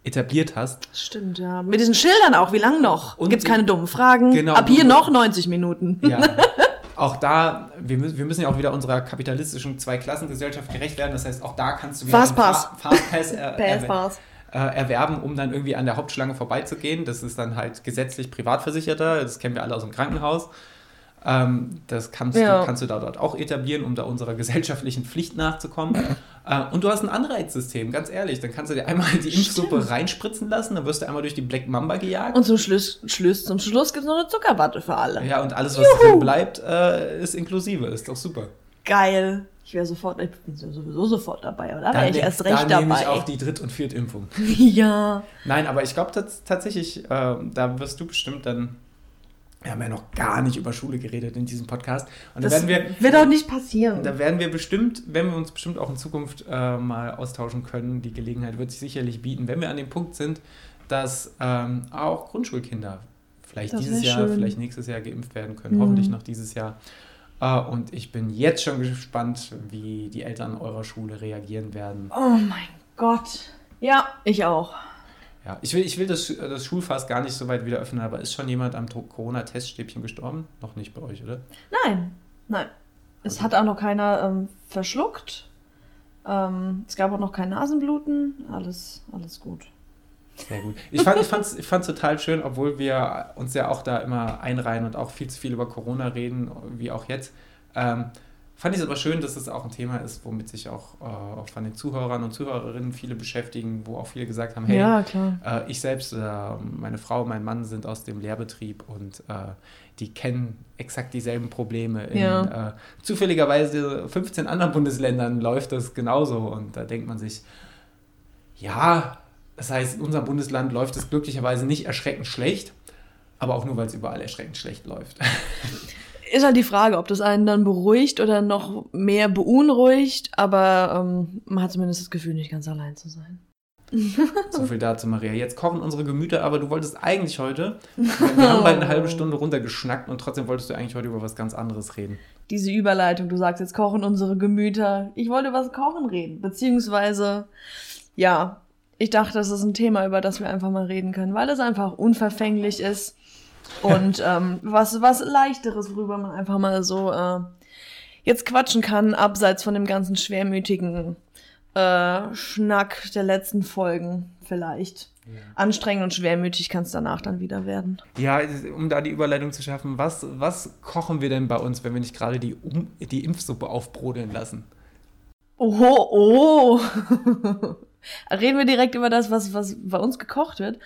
Speaker 1: etabliert hast.
Speaker 2: Stimmt, ja. Mit diesen Schildern auch. Wie lang noch?
Speaker 1: Und
Speaker 2: Gibt's
Speaker 1: die-
Speaker 2: keine dummen Fragen?
Speaker 1: Genau.
Speaker 2: Ab hier noch 90 Minuten.
Speaker 1: Ja. Auch da, wir müssen, wir müssen ja auch wieder unserer kapitalistischen Zweiklassengesellschaft gerecht werden. Das heißt, auch da kannst du wieder
Speaker 2: Fastpass.
Speaker 1: Fastpass er, erwer- äh, erwerben, um dann irgendwie an der Hauptschlange vorbeizugehen. Das ist dann halt gesetzlich Privatversicherter. Das kennen wir alle aus dem Krankenhaus. Ähm, das kannst,
Speaker 2: Ja.
Speaker 1: du, kannst du da dort auch etablieren, um da unserer gesellschaftlichen Pflicht nachzukommen. Äh, und du hast ein Anreizsystem, ganz ehrlich. Dann kannst du dir einmal die Impfsuppe reinspritzen lassen, dann wirst du einmal durch die Black Mamba gejagt.
Speaker 2: Und zum Schluss, Schluss, zum Schluss gibt's noch eine Zuckerwatte für alle.
Speaker 1: ja, und alles, was drin bleibt, äh, ist inklusive. Ist doch super.
Speaker 2: Geil. Ich wäre sofort, ich bin sowieso sofort dabei, da wäre ich erst recht
Speaker 1: da nehme
Speaker 2: dabei.
Speaker 1: ich auch die Dritt- und Viertimpfung.
Speaker 2: ja.
Speaker 1: Nein, aber ich glaube tats tatsächlich, äh, da wirst du bestimmt dann Wir haben ja noch gar nicht über Schule geredet in diesem Podcast.
Speaker 2: Und das da werden wir, wird auch nicht passieren.
Speaker 1: Da werden wir bestimmt, wenn wir uns bestimmt auch in Zukunft äh, mal austauschen können, die Gelegenheit wird sich sicherlich bieten, wenn wir an dem Punkt sind, dass ähm, auch Grundschulkinder vielleicht das dieses Jahr, schön. vielleicht nächstes Jahr geimpft werden können, mhm. hoffentlich noch dieses Jahr. Äh, und ich bin jetzt schon gespannt, wie die Eltern eurer Schule reagieren werden.
Speaker 2: Oh mein Gott. Ja, ich auch.
Speaker 1: Ja, ich will, ich will das, das Schulfass gar nicht so weit wieder öffnen, aber ist schon jemand am Corona-Teststäbchen gestorben? Noch nicht bei euch, oder?
Speaker 2: Nein, nein. Es okay. hat auch noch keiner ähm, verschluckt. Ähm, es gab auch noch kein Nasenbluten. Alles, alles gut.
Speaker 1: Sehr gut. Ich fand es ich fand's, ich fand's total schön, obwohl wir uns ja auch da immer einreihen und auch viel zu viel über Corona reden, wie auch jetzt. Ähm, fand ich es aber schön, dass es auch ein Thema ist, womit sich auch, äh, auch von den Zuhörern und Zuhörerinnen viele beschäftigen, wo auch viele gesagt haben, hey, ja, äh, ich selbst, äh, meine Frau, mein Mann sind aus dem Lehrbetrieb und äh, die kennen exakt dieselben Probleme. In ja. Äh, zufälligerweise 15 anderen Bundesländern läuft das genauso und da denkt man sich, ja, das heißt, in unserem Bundesland läuft es glücklicherweise nicht erschreckend schlecht, aber auch nur, weil es überall erschreckend schlecht läuft.
Speaker 2: ist halt die Frage, ob das einen dann beruhigt oder noch mehr beunruhigt, aber ähm, man hat zumindest das Gefühl, nicht ganz allein zu sein.
Speaker 1: so viel dazu, Maria. Jetzt kochen unsere Gemüter, aber du wolltest eigentlich heute, wir haben bald eine halbe Stunde runtergeschnackt und trotzdem wolltest du eigentlich heute über was ganz anderes reden.
Speaker 2: Diese Überleitung, du sagst jetzt kochen unsere Gemüter. Ich wollte über das Kochen reden, beziehungsweise, ja, ich dachte, das ist ein Thema, über das wir einfach mal reden können, weil es einfach unverfänglich ist und ähm, was, was leichteres, worüber man einfach mal so äh, jetzt quatschen kann, abseits von dem ganzen schwermütigen äh, Schnack der letzten Folgen vielleicht. Ja. Anstrengend und schwermütig kann es danach dann wieder werden.
Speaker 1: Ja, um da die Überleitung zu schaffen, was, was kochen wir denn bei uns, wenn wir nicht gerade die, um, die Impfsuppe aufbrodeln lassen?
Speaker 2: Oh, oh. Reden wir direkt über das, was, was bei uns gekocht wird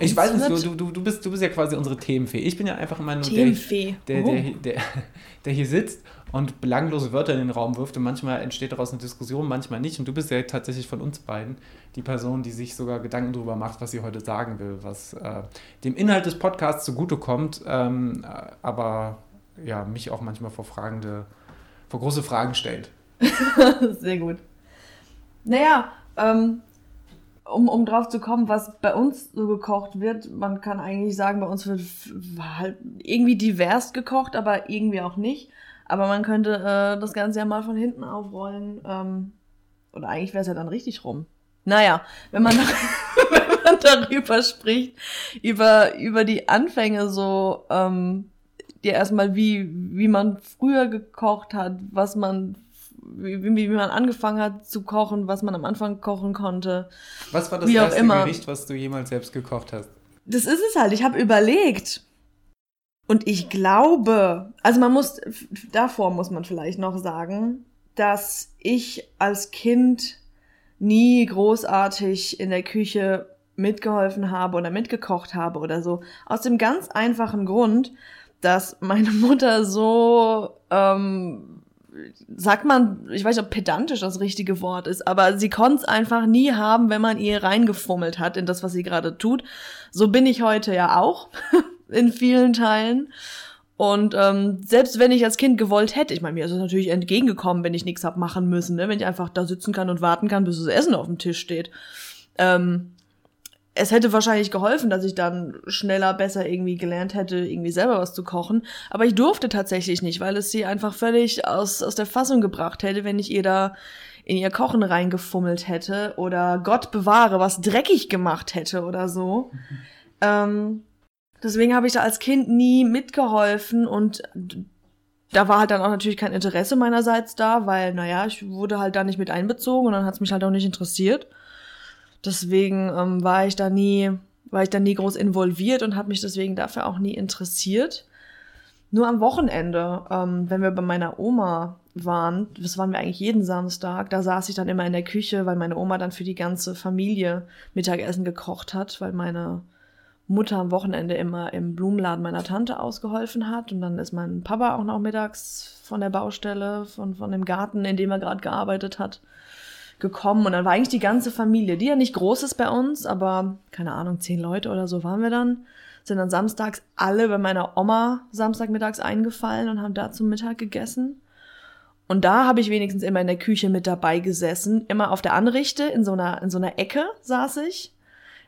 Speaker 1: ich weiß nicht, du, du, du, bist, du bist ja quasi unsere Themenfee. Ich bin ja einfach immer nur Themenfee. Der, der, der, der, der hier sitzt und belanglose Wörter in den Raum wirft und manchmal entsteht daraus eine Diskussion, manchmal nicht. Und du bist ja tatsächlich von uns beiden die Person, die sich sogar Gedanken darüber macht, was sie heute sagen will, was äh, dem Inhalt des Podcasts zugutekommt, ähm, aber ja, mich auch manchmal vor fragende, vor große Fragen stellt.
Speaker 2: Sehr gut. Naja, ähm, um, um drauf zu kommen, was bei uns so gekocht wird, man kann eigentlich sagen, bei uns wird halt irgendwie divers gekocht, aber irgendwie auch nicht. Aber man könnte äh, das Ganze ja mal von hinten aufrollen. Ähm, oder eigentlich wäre es ja dann richtig rum. Naja, wenn man, wenn man darüber spricht, über, über die Anfänge so, ähm, ja erstmal wie, wie man früher gekocht hat, was man wie, wie, man angefangen hat zu kochen, was man am Anfang kochen konnte.
Speaker 1: Was war das erste Gericht, was du jemals selbst gekocht hast?
Speaker 2: Das ist es halt. Ich habe überlegt. Und ich glaube, also man muss, davor muss man vielleicht noch sagen, dass ich als Kind nie großartig in der Küche mitgeholfen habe oder mitgekocht habe oder so. Aus dem ganz einfachen Grund, dass meine Mutter so ähm, sagt man, ich weiß nicht, ob pedantisch das richtige Wort ist, aber sie konnte es einfach nie haben, wenn man ihr reingefummelt hat in das, was sie gerade tut. So bin ich heute ja auch in vielen Teilen. Und ähm, selbst wenn ich als Kind gewollt hätte, ich meine, mir ist es natürlich entgegengekommen, wenn ich nichts hab machen müssen, ne? wenn ich einfach da sitzen kann und warten kann, bis das Essen auf dem Tisch steht. Ähm, es hätte wahrscheinlich geholfen, dass ich dann schneller, besser irgendwie gelernt hätte, irgendwie selber was zu kochen. Aber ich durfte tatsächlich nicht, weil es sie einfach völlig aus, aus der Fassung gebracht hätte, wenn ich ihr da in ihr Kochen reingefummelt hätte oder Gott bewahre, was dreckig gemacht hätte oder so. Mhm. Ähm, deswegen habe ich da als Kind nie mitgeholfen und da war halt dann auch natürlich kein Interesse meinerseits da, weil, naja, ich wurde halt da nicht mit einbezogen und dann hat es mich halt auch nicht interessiert. Deswegen ähm, war ich da nie, war ich da nie groß involviert und habe mich deswegen dafür auch nie interessiert. Nur am Wochenende, ähm, wenn wir bei meiner Oma waren, das waren wir eigentlich jeden Samstag, da saß ich dann immer in der Küche, weil meine Oma dann für die ganze Familie Mittagessen gekocht hat, weil meine Mutter am Wochenende immer im Blumenladen meiner Tante ausgeholfen hat. Und dann ist mein Papa auch noch mittags von der Baustelle, von, von dem Garten, in dem er gerade gearbeitet hat, gekommen und dann war eigentlich die ganze Familie, die ja nicht groß ist bei uns, aber keine Ahnung, zehn Leute oder so waren wir dann, sind dann samstags alle bei meiner Oma samstagmittags eingefallen und haben da zum Mittag gegessen. Und da habe ich wenigstens immer in der Küche mit dabei gesessen, immer auf der Anrichte, in so einer, in so einer Ecke saß ich.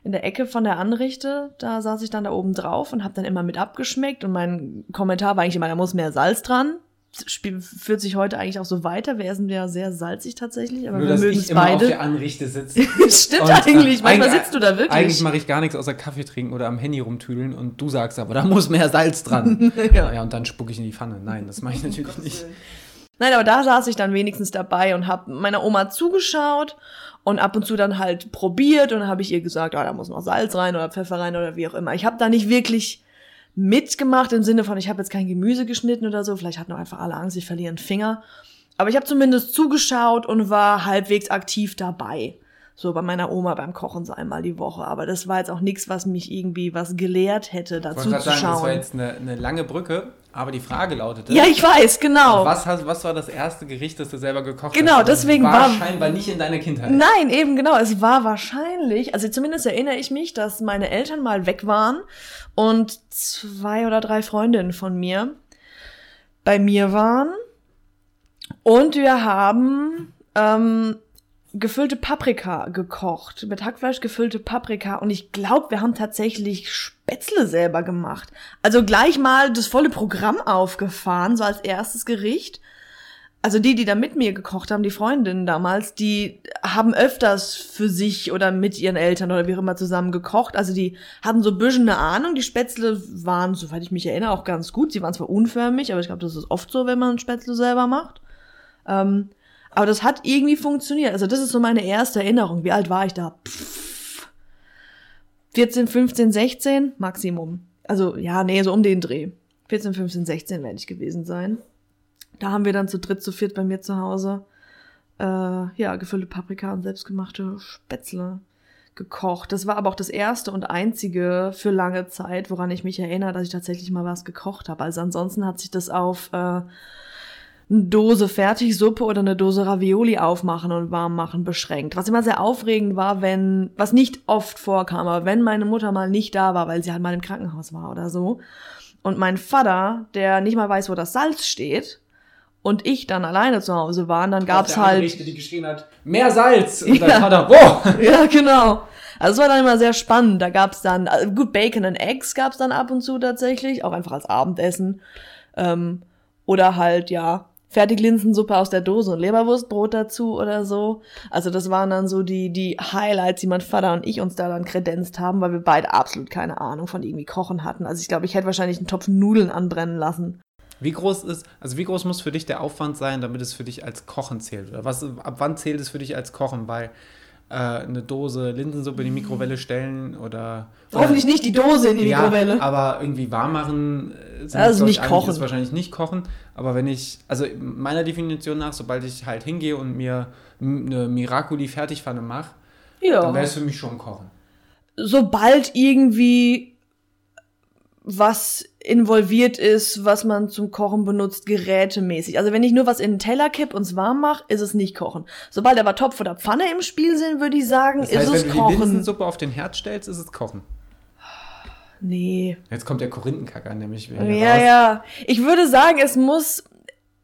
Speaker 2: In der Ecke von der Anrichte, da saß ich dann da oben drauf und habe dann immer mit abgeschmeckt. Und mein Kommentar war eigentlich immer, da muss mehr Salz dran. Spiel, führt sich heute eigentlich auch so weiter. Wir essen ja sehr salzig tatsächlich, aber
Speaker 1: Nur,
Speaker 2: wir mögen
Speaker 1: ich
Speaker 2: es
Speaker 1: immer
Speaker 2: beide.
Speaker 1: auf der Anrichte sitze.
Speaker 2: Stimmt
Speaker 1: Und, äh,
Speaker 2: eigentlich. Manchmal
Speaker 1: eigentlich-
Speaker 2: sitzt du da wirklich.
Speaker 1: Eigentlich mache ich gar nichts außer Kaffee trinken oder am Handy rumtüdeln und du sagst aber, da muss mehr Salz dran. ja. ja, und dann spucke ich in die Pfanne. Nein, das mache ich natürlich nicht.
Speaker 2: Nein, aber da saß ich dann wenigstens dabei und habe meiner Oma zugeschaut und ab und zu dann halt probiert und dann habe ich ihr gesagt, ah, da muss noch Salz rein oder Pfeffer rein oder wie auch immer. Ich habe da nicht wirklich mitgemacht im Sinne von, ich habe jetzt kein Gemüse geschnitten oder so. Vielleicht hatten auch einfach alle Angst, ich verliere einen Finger. Aber ich habe zumindest zugeschaut und war halbwegs aktiv dabei. So bei meiner Oma beim Kochen so einmal die Woche. Aber das war jetzt auch nichts, was mich irgendwie was gelehrt hätte, dazu zu
Speaker 1: sagen, das war
Speaker 2: schauen.
Speaker 1: jetzt eine, eine lange Brücke, aber die Frage lautete,
Speaker 2: Ja, ich weiß, genau.
Speaker 1: was, hast, was war das erste Gericht, das du selber gekocht
Speaker 2: Genau,
Speaker 1: hast? Das
Speaker 2: deswegen
Speaker 1: war
Speaker 2: war-
Speaker 1: scheinbar nicht in deiner Kindheit.
Speaker 2: Nein, eben genau. Es war wahrscheinlich, also zumindest erinnere ich mich, dass meine Eltern mal weg waren und zwei oder drei Freundinnen von mir bei mir waren. Und wir haben ähm, gefüllte Paprika gekocht, mit Hackfleisch gefüllte Paprika. Und ich glaube, wir haben tatsächlich Spätzle selber gemacht. Also gleich mal das volle Programm aufgefahren, so als erstes Gericht also die, die da mit mir gekocht haben, die Freundinnen damals, die haben öfters für sich oder mit ihren Eltern oder wie auch immer zusammen gekocht. Also die hatten so ein eine Ahnung. Die Spätzle waren, soweit ich mich erinnere, auch ganz gut. Sie waren zwar unförmig, aber ich glaube, das ist oft so, wenn man Spätzle selber macht. Ähm, aber das hat irgendwie funktioniert. Also das ist so meine erste Erinnerung. Wie alt war ich da? Pff, 14, 15, 16 Maximum. Also ja, nee, so um den Dreh. 14, 15, 16 werde ich gewesen sein. Da haben wir dann zu dritt, zu viert bei mir zu Hause äh, ja, gefüllte Paprika und selbstgemachte Spätzle gekocht. Das war aber auch das erste und einzige für lange Zeit, woran ich mich erinnere, dass ich tatsächlich mal was gekocht habe. Also ansonsten hat sich das auf äh, eine Dose Fertigsuppe oder eine Dose Ravioli aufmachen und warm machen beschränkt. Was immer sehr aufregend war, wenn, was nicht oft vorkam, aber wenn meine Mutter mal nicht da war, weil sie halt mal im Krankenhaus war oder so. Und mein Vater, der nicht mal weiß, wo das Salz steht, und ich dann alleine zu Hause waren, dann gab's
Speaker 1: der
Speaker 2: halt.
Speaker 1: Anrichte, die geschrien hat, mehr Salz. Und
Speaker 2: Ja.
Speaker 1: dann hat er, boah.
Speaker 2: Ja, genau. Also es war dann immer sehr spannend. Da gab's dann, also gut, Bacon and Eggs gab's dann ab und zu tatsächlich, auch einfach als Abendessen. Ähm, oder halt, ja, Fertiglinsensuppe aus der Dose und Leberwurstbrot dazu oder so. Also das waren dann so die, die Highlights, die mein Vater und ich uns da dann kredenzt haben, weil wir beide absolut keine Ahnung von irgendwie Kochen hatten. Also ich glaube, ich hätte wahrscheinlich einen Topf Nudeln anbrennen lassen.
Speaker 1: Wie groß ist, also wie groß muss für dich der Aufwand sein, damit es für dich als Kochen zählt? Oder was, ab wann zählt es für dich als Kochen? Weil äh, eine Dose Linsensuppe in die Mikrowelle stellen oder.
Speaker 2: Hoffentlich nicht die Dose in die
Speaker 1: ja,
Speaker 2: Mikrowelle.
Speaker 1: aber irgendwie warm machen, äh, sind
Speaker 2: Also nicht kochen.
Speaker 1: Ist wahrscheinlich nicht kochen. Aber wenn ich, also meiner Definition nach, sobald ich halt hingehe und mir eine Miraculi Fertigpfanne mache,
Speaker 2: Ja.
Speaker 1: dann wäre es für mich schon kochen.
Speaker 2: sobald irgendwie was involviert ist, was man zum Kochen benutzt, gerätemäßig. Also wenn ich nur was in den Teller kipp und es warm mache, ist es nicht kochen. Sobald aber Topf oder Pfanne im Spiel sind, würde ich sagen,
Speaker 1: Das
Speaker 2: ist
Speaker 1: heißt,
Speaker 2: es
Speaker 1: wenn du die
Speaker 2: kochen.
Speaker 1: Linsensuppe auf den Herd stellst, ist es kochen.
Speaker 2: Nee.
Speaker 1: Jetzt kommt der Korinthenkacker nämlich wieder
Speaker 2: Ja,
Speaker 1: raus.
Speaker 2: ja. Ich würde sagen, es muss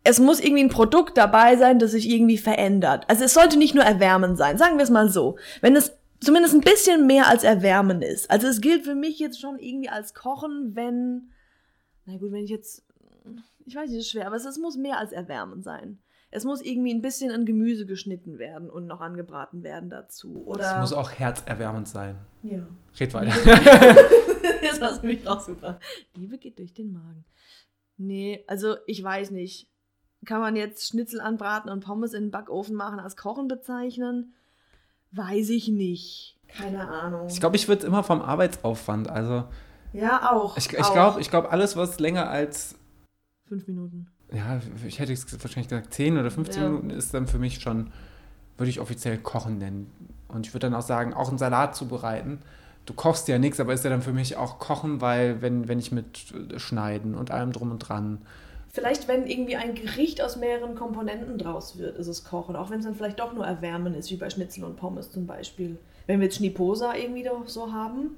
Speaker 2: es muss irgendwie ein Produkt dabei sein, das sich irgendwie verändert. Also es sollte nicht nur erwärmen sein, sagen wir es mal so. Wenn es zumindest ein bisschen mehr als erwärmen ist. Also es gilt für mich jetzt schon irgendwie als Kochen, wenn, na gut, wenn ich jetzt, ich weiß nicht, das ist schwer, aber es, es muss mehr als erwärmen sein. Es muss irgendwie ein bisschen an Gemüse geschnitten werden und noch angebraten werden dazu.
Speaker 1: Es
Speaker 2: Oder
Speaker 1: muss auch herzerwärmend sein.
Speaker 2: ja.
Speaker 1: Red weiter.
Speaker 2: Jetzt hast du mich auch super. Liebe geht durch den Magen. Nee, also ich weiß nicht. Kann man jetzt Schnitzel anbraten und Pommes in den Backofen machen als Kochen bezeichnen? Weiß ich nicht. Keine Ahnung.
Speaker 1: Ich glaube, ich würde immer vom Arbeitsaufwand. Also
Speaker 2: ja, auch.
Speaker 1: ich, ich glaube, ich glaub, alles, was länger als,
Speaker 2: Fünf Minuten.
Speaker 1: ja, ich hätte wahrscheinlich gesagt 10 oder 15
Speaker 2: Ja.
Speaker 1: Minuten, ist dann für mich schon, würde ich offiziell Kochen nennen. Und ich würde dann auch sagen, auch einen Salat zubereiten. Du kochst ja nichts, aber ist ja dann für mich auch Kochen, weil wenn, wenn ich mit äh, Schneiden und allem drum und dran.
Speaker 2: Vielleicht, wenn irgendwie ein Gericht aus mehreren Komponenten draus wird, ist es Kochen. Auch wenn es dann vielleicht doch nur Erwärmen ist, wie bei Schnitzel und Pommes zum Beispiel. Wenn wir jetzt Schniposa irgendwie doch so haben,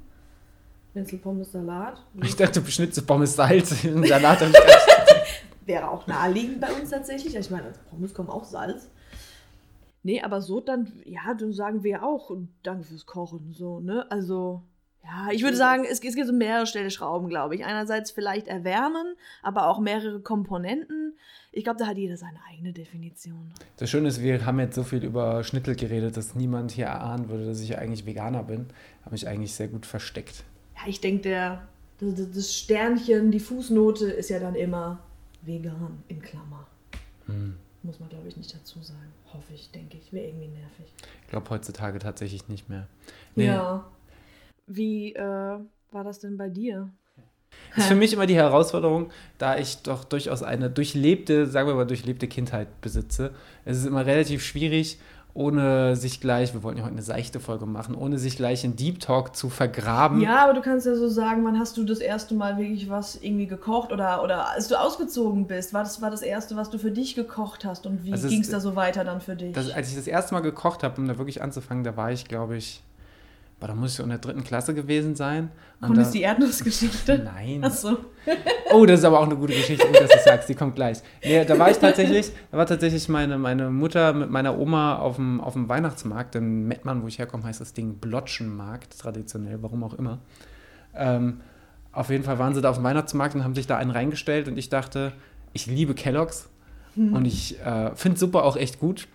Speaker 2: Schnitzel, Pommes, Salat.
Speaker 1: Ich dachte, Schnitzel, Pommes, Salz, Salat.
Speaker 2: Wäre auch naheliegend bei uns tatsächlich. Ich meine, als Pommes kommen auch Salz. Nee, aber so dann, ja, dann sagen wir auch Danke fürs Kochen, so, ne? Also, ja, ich würde sagen, es, es gibt so mehrere Stellschrauben, glaube ich. Einerseits vielleicht erwärmen, aber auch mehrere Komponenten. Ich glaube, da hat jeder seine eigene Definition.
Speaker 1: Das Schöne ist, wir haben jetzt so viel über Schnittel geredet, dass niemand hier erahnen würde, dass ich eigentlich Veganer bin. Habe mich eigentlich sehr gut versteckt.
Speaker 2: Ja, ich denke, der, das, das Sternchen, die Fußnote ist ja dann immer vegan in Klammer. Hm. Muss man, glaube ich, nicht dazu sagen. Hoffe ich, denke ich. Wäre irgendwie nervig.
Speaker 1: Ich glaube heutzutage tatsächlich nicht mehr.
Speaker 2: Nee. Ja. Wie äh, war das denn bei dir?
Speaker 1: Das ist für mich immer die Herausforderung, da ich doch durchaus eine durchlebte, sagen wir mal, durchlebte Kindheit besitze. Es ist immer relativ schwierig, ohne sich gleich, wir wollten ja heute eine seichte Folge machen, ohne sich gleich in Deep Talk zu vergraben.
Speaker 2: Ja, aber du kannst ja so sagen, wann hast du das erste Mal wirklich was irgendwie gekocht oder, oder als du ausgezogen bist, war das war das erste, was du für dich gekocht hast und wie also ging es da so weiter dann für dich?
Speaker 1: Das, als ich das erste Mal gekocht habe, um da wirklich anzufangen, da war ich, glaube ich, aber da muss ich so in der dritten Klasse gewesen sein.
Speaker 2: Und, und ist die Erdnussgeschichte?
Speaker 1: Nein. Ach so. oh, das ist aber auch eine gute Geschichte, dass du sagst, die kommt gleich. Nee, da war ich tatsächlich, da war tatsächlich meine, meine Mutter mit meiner Oma auf dem, auf dem Weihnachtsmarkt. In Mettmann, wo ich herkomme, heißt das Ding Blotschenmarkt, traditionell, warum auch immer. Ähm, auf jeden Fall waren sie da auf dem Weihnachtsmarkt und haben sich da einen reingestellt und ich dachte, ich liebe Kelloggs hm. und ich äh, finde Suppe auch echt gut.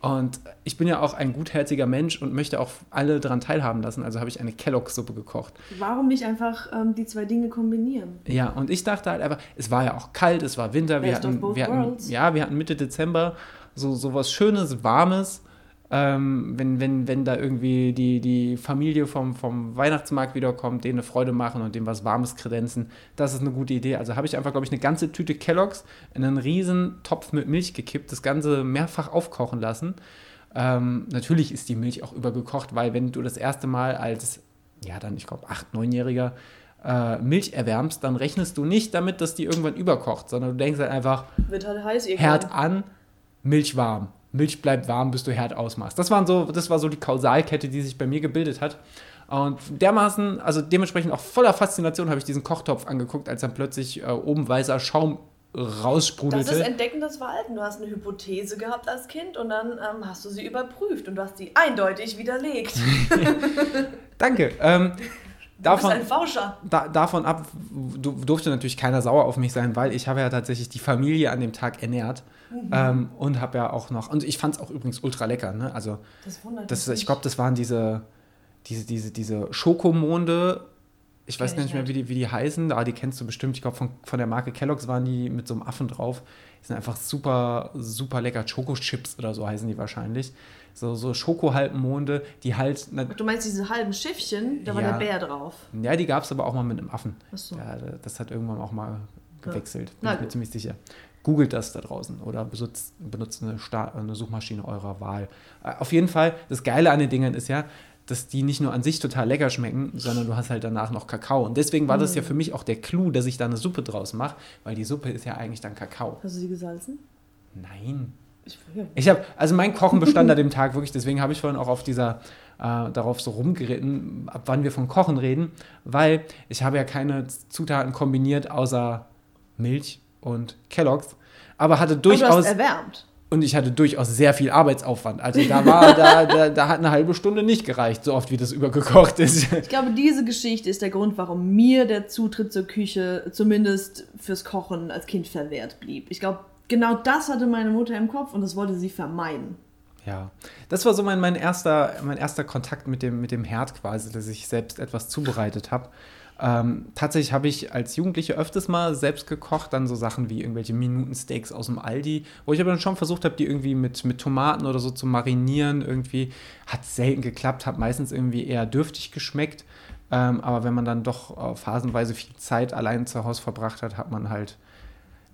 Speaker 1: Und ich bin ja auch ein gutherziger Mensch und möchte auch alle daran teilhaben lassen. Also habe ich eine Kellogg-Suppe gekocht.
Speaker 2: Warum nicht einfach ähm, die zwei Dinge kombinieren?
Speaker 1: Ja, und ich dachte halt einfach, es war ja auch kalt, es war Winter. wir hatten, wir hatten, ja, wir hatten Mitte Dezember so, so was Schönes, Warmes ähm, wenn, wenn, wenn da irgendwie die, die Familie vom, vom Weihnachtsmarkt wiederkommt, denen eine Freude machen und dem was Warmes kredenzen, das ist eine gute Idee. Also habe ich einfach, glaube ich, eine ganze Tüte Kelloggs in einen riesen Topf mit Milch gekippt, das Ganze mehrfach aufkochen lassen. Ähm, natürlich ist die Milch auch übergekocht, weil wenn du das erste Mal als, ja dann, ich glaube, acht, neunjähriger äh, Milch erwärmst, dann rechnest du nicht damit, dass die irgendwann überkocht, sondern du denkst halt einfach,
Speaker 2: Wird halt heiß
Speaker 1: Herd an, Milch warm. Milch bleibt warm, bis du Herd ausmachst. Das, waren so, das war so die Kausalkette, die sich bei mir gebildet hat. Und dermaßen, also dementsprechend auch voller Faszination habe ich diesen Kochtopf angeguckt, als dann plötzlich äh, oben weißer Schaum raussprudelte.
Speaker 2: Das ist Entdecken des Verhalten. Du hast eine Hypothese gehabt als Kind und dann ähm, hast du sie überprüft und du hast sie eindeutig widerlegt.
Speaker 1: Danke. Ähm,
Speaker 2: davon, du bist ein Forscher.
Speaker 1: Da, davon ab durfte natürlich keiner sauer auf mich sein, weil ich habe ja tatsächlich die Familie an dem Tag ernährt. Mhm. Ähm, und habe ja auch noch, und ich fand es auch übrigens ultra lecker, ne? Also, das wundert das, ich glaube, das waren diese, diese, diese, diese Schokomonde. Ich weiß nicht mehr, wie die, wie die heißen, aber die kennst du bestimmt. Ich glaube, von, von der Marke Kellogg's waren die mit so einem Affen drauf. Die sind einfach super, super lecker. Choco-Chips oder so heißen die wahrscheinlich. So, so Schokohalbenmonde, die halt.
Speaker 2: Du meinst diese halben Schiffchen? Da ja, war der Bär drauf.
Speaker 1: Ja, die gab es aber auch mal mit einem Affen. Ach so. Ja, das hat irgendwann auch mal gewechselt. Bin ich mir ziemlich sicher. Googelt das da draußen oder benutzt, benutzt eine, eine, Suchmaschine eurer Wahl. Äh, auf jeden Fall, das Geile an den Dingen ist ja, dass die nicht nur an sich total lecker schmecken, sondern du hast halt danach noch Kakao. Und deswegen war das ja mm. für mich auch der Clou, dass ich da eine Suppe draus mache, weil die Suppe ist ja eigentlich dann Kakao.
Speaker 2: Hast du sie gesalzen?
Speaker 1: Nein. Ich, ich habe, also mein Kochen bestand an dem Tag wirklich, deswegen habe ich vorhin auch auf dieser, äh, darauf so rumgeritten, ab wann wir von Kochen reden, weil ich habe ja keine Zutaten kombiniert außer Milch, und Kellogg's, aber hatte durchaus. Und ich hatte durchaus sehr viel Arbeitsaufwand. Also da war, da, da, da hat eine halbe Stunde nicht gereicht, so oft wie das übergekocht ist.
Speaker 2: Ich glaube, diese Geschichte ist der Grund, warum mir der Zutritt zur Küche zumindest fürs Kochen als Kind verwehrt blieb. Ich glaube, genau das hatte meine Mutter im Kopf und das wollte sie vermeiden.
Speaker 1: Ja, das war so mein, mein, erster, mein erster Kontakt mit dem, mit dem Herd quasi, dass ich selbst etwas zubereitet habe. Ähm, tatsächlich habe ich als Jugendliche öfters mal selbst gekocht, dann so Sachen wie irgendwelche Minutensteaks aus dem Aldi, wo ich aber dann schon versucht habe, die irgendwie mit, mit Tomaten oder so zu marinieren. Irgendwie hat selten geklappt, hat meistens irgendwie eher dürftig geschmeckt. Ähm, aber wenn man dann doch äh, phasenweise viel Zeit allein zu Hause verbracht hat, hat man halt,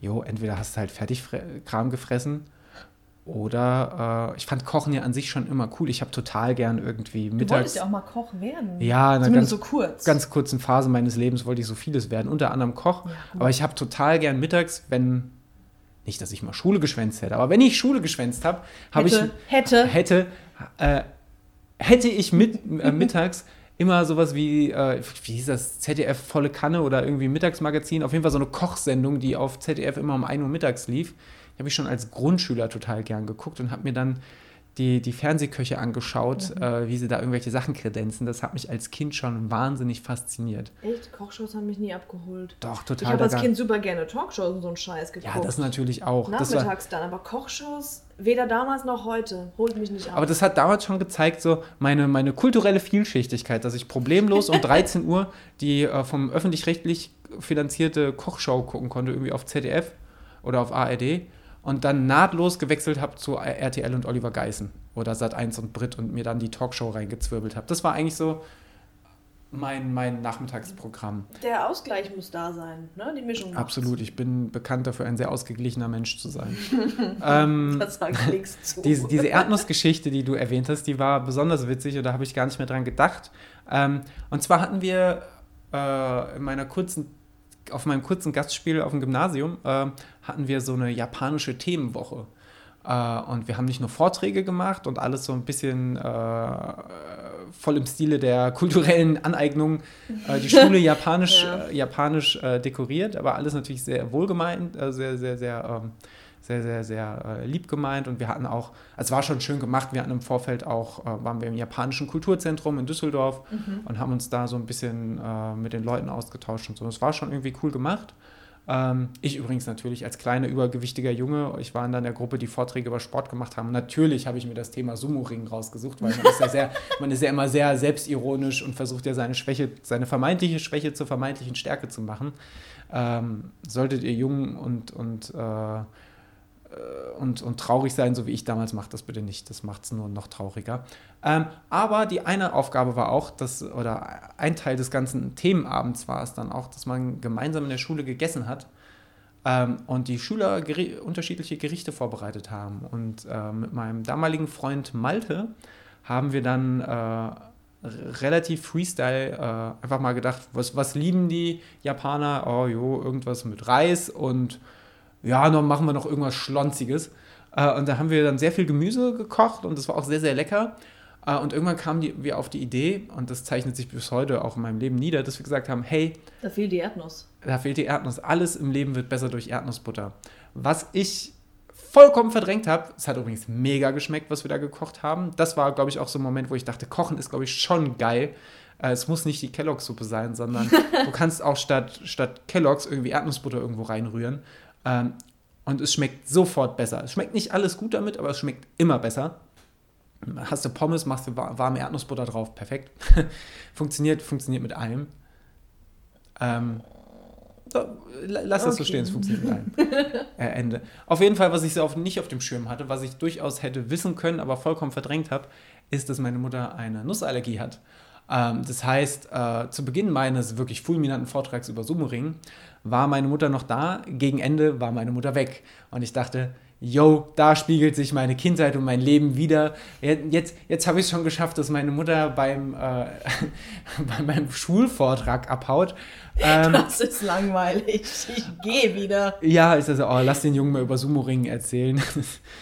Speaker 1: jo, entweder hast du halt Fertigkram gefressen oder äh, ich fand Kochen ja an sich schon immer cool. Ich habe total gern irgendwie mittags. Du wolltest
Speaker 2: ja auch mal Koch werden.
Speaker 1: Ja, in einer ganz, so kurz. ganz kurzen Phase meines Lebens wollte ich so vieles werden, unter anderem Koch. Ja, aber ich habe total gern mittags, wenn nicht, dass ich mal Schule geschwänzt hätte, aber wenn ich Schule geschwänzt habe, habe ich
Speaker 2: hätte
Speaker 1: hätte äh, hätte ich mit, äh, mittags immer sowas wie, äh, wie hieß das, ZDF volle Kanne oder irgendwie Mittagsmagazin, auf jeden Fall so eine Kochsendung, die auf ZDF immer um 1 Uhr mittags lief. Die habe ich schon als Grundschüler total gern geguckt und habe mir dann die, die Fernsehköche angeschaut, mhm. äh, wie sie da irgendwelche Sachen kredenzen. Das hat mich als Kind schon wahnsinnig fasziniert.
Speaker 2: Echt? Kochshows haben mich nie abgeholt.
Speaker 1: Doch, total.
Speaker 2: Ich habe als Kind super gerne Talkshows und so einen Scheiß geguckt.
Speaker 1: Ja, das natürlich auch.
Speaker 2: Nachmittags dann, aber Kochshows, weder damals noch heute, holt mich nicht ab.
Speaker 1: Aber das hat damals schon gezeigt, so meine, meine kulturelle Vielschichtigkeit, dass ich problemlos um 13 Uhr die äh, vom öffentlich-rechtlich finanzierte Kochshow gucken konnte, irgendwie auf ZDF oder auf ARD und dann nahtlos gewechselt habe zu RTL und Oliver Geißen oder Sat1 und Brit und mir dann die Talkshow reingezwirbelt habe. Das war eigentlich so mein, mein Nachmittagsprogramm.
Speaker 2: Der Ausgleich muss da sein, ne? Die Mischung.
Speaker 1: Absolut, ich bin bekannt dafür, ein sehr ausgeglichener Mensch zu sein. ähm, das sagt nichts zu. Diese, diese Erdnussgeschichte, die du erwähnt hast, die war besonders witzig und da habe ich gar nicht mehr dran gedacht. Ähm, und zwar hatten wir äh, in meiner kurzen auf meinem kurzen Gastspiel auf dem Gymnasium äh, hatten wir so eine japanische Themenwoche. Äh, und wir haben nicht nur Vorträge gemacht und alles so ein bisschen äh, voll im Stile der kulturellen Aneignung äh, die Schule japanisch, ja. Äh, japanisch äh, dekoriert, aber alles natürlich sehr wohlgemeint, sehr, sehr, sehr ähm, sehr, sehr, sehr äh, lieb gemeint und wir hatten auch, es war schon schön gemacht, wir hatten im Vorfeld auch, äh, waren wir im japanischen Kulturzentrum in Düsseldorf mhm. und haben uns da so ein bisschen äh, mit den Leuten ausgetauscht und so. Es war schon irgendwie cool gemacht. Ähm, ich übrigens natürlich als kleiner übergewichtiger Junge, ich war in der Gruppe, die Vorträge über Sport gemacht haben. natürlich habe ich mir das Thema Sumo-Ring rausgesucht, weil man ist, ja sehr, man ist ja immer sehr selbstironisch und versucht ja seine Schwäche, seine vermeintliche Schwäche zur vermeintlichen Stärke zu machen. Ähm, solltet ihr jung und, und äh, und, und traurig sein, so wie ich damals, macht das bitte nicht. Das macht es nur noch trauriger. Ähm, aber die eine Aufgabe war auch, dass, oder ein Teil des ganzen Themenabends war es dann auch, dass man gemeinsam in der Schule gegessen hat ähm, und die Schüler geri unterschiedliche Gerichte vorbereitet haben. Und äh, mit meinem damaligen Freund Malte haben wir dann äh, relativ Freestyle äh, einfach mal gedacht, was, was lieben die Japaner? Oh jo, irgendwas mit Reis und ja, dann machen wir noch irgendwas Schlonziges. Äh, und da haben wir dann sehr viel Gemüse gekocht und das war auch sehr, sehr lecker. Äh, und irgendwann kamen wir auf die Idee, und das zeichnet sich bis heute auch in meinem Leben nieder, dass wir gesagt haben, hey,
Speaker 2: da fehlt die Erdnuss.
Speaker 1: Da fehlt die Erdnuss. Alles im Leben wird besser durch Erdnussbutter. Was ich vollkommen verdrängt habe, es hat übrigens mega geschmeckt, was wir da gekocht haben. Das war, glaube ich, auch so ein Moment, wo ich dachte, Kochen ist, glaube ich, schon geil. Äh, es muss nicht die Kelloggs-Suppe sein, sondern du kannst auch statt, statt Kelloggs irgendwie Erdnussbutter irgendwo reinrühren. Ähm, und es schmeckt sofort besser. Es schmeckt nicht alles gut damit, aber es schmeckt immer besser. Hast du Pommes, machst du warme Erdnussbutter drauf, perfekt. funktioniert, funktioniert mit allem. Ähm, lass das okay. so stehen, es funktioniert mit allem. äh, Ende. Auf jeden Fall, was ich so auf, nicht auf dem Schirm hatte, was ich durchaus hätte wissen können, aber vollkommen verdrängt habe, ist, dass meine Mutter eine Nussallergie hat. Ähm, das heißt, äh, zu Beginn meines wirklich fulminanten Vortrags über Sumo-Ring war meine Mutter noch da, gegen Ende war meine Mutter weg. Und ich dachte, yo, da spiegelt sich meine Kindheit und mein Leben wieder. Jetzt, jetzt habe ich es schon geschafft, dass meine Mutter beim, äh, bei meinem Schulvortrag abhaut.
Speaker 2: Ähm, das ist langweilig. Ich gehe wieder.
Speaker 1: Ja, ich sage, oh, lass den Jungen mal über Sumo-Ringen erzählen.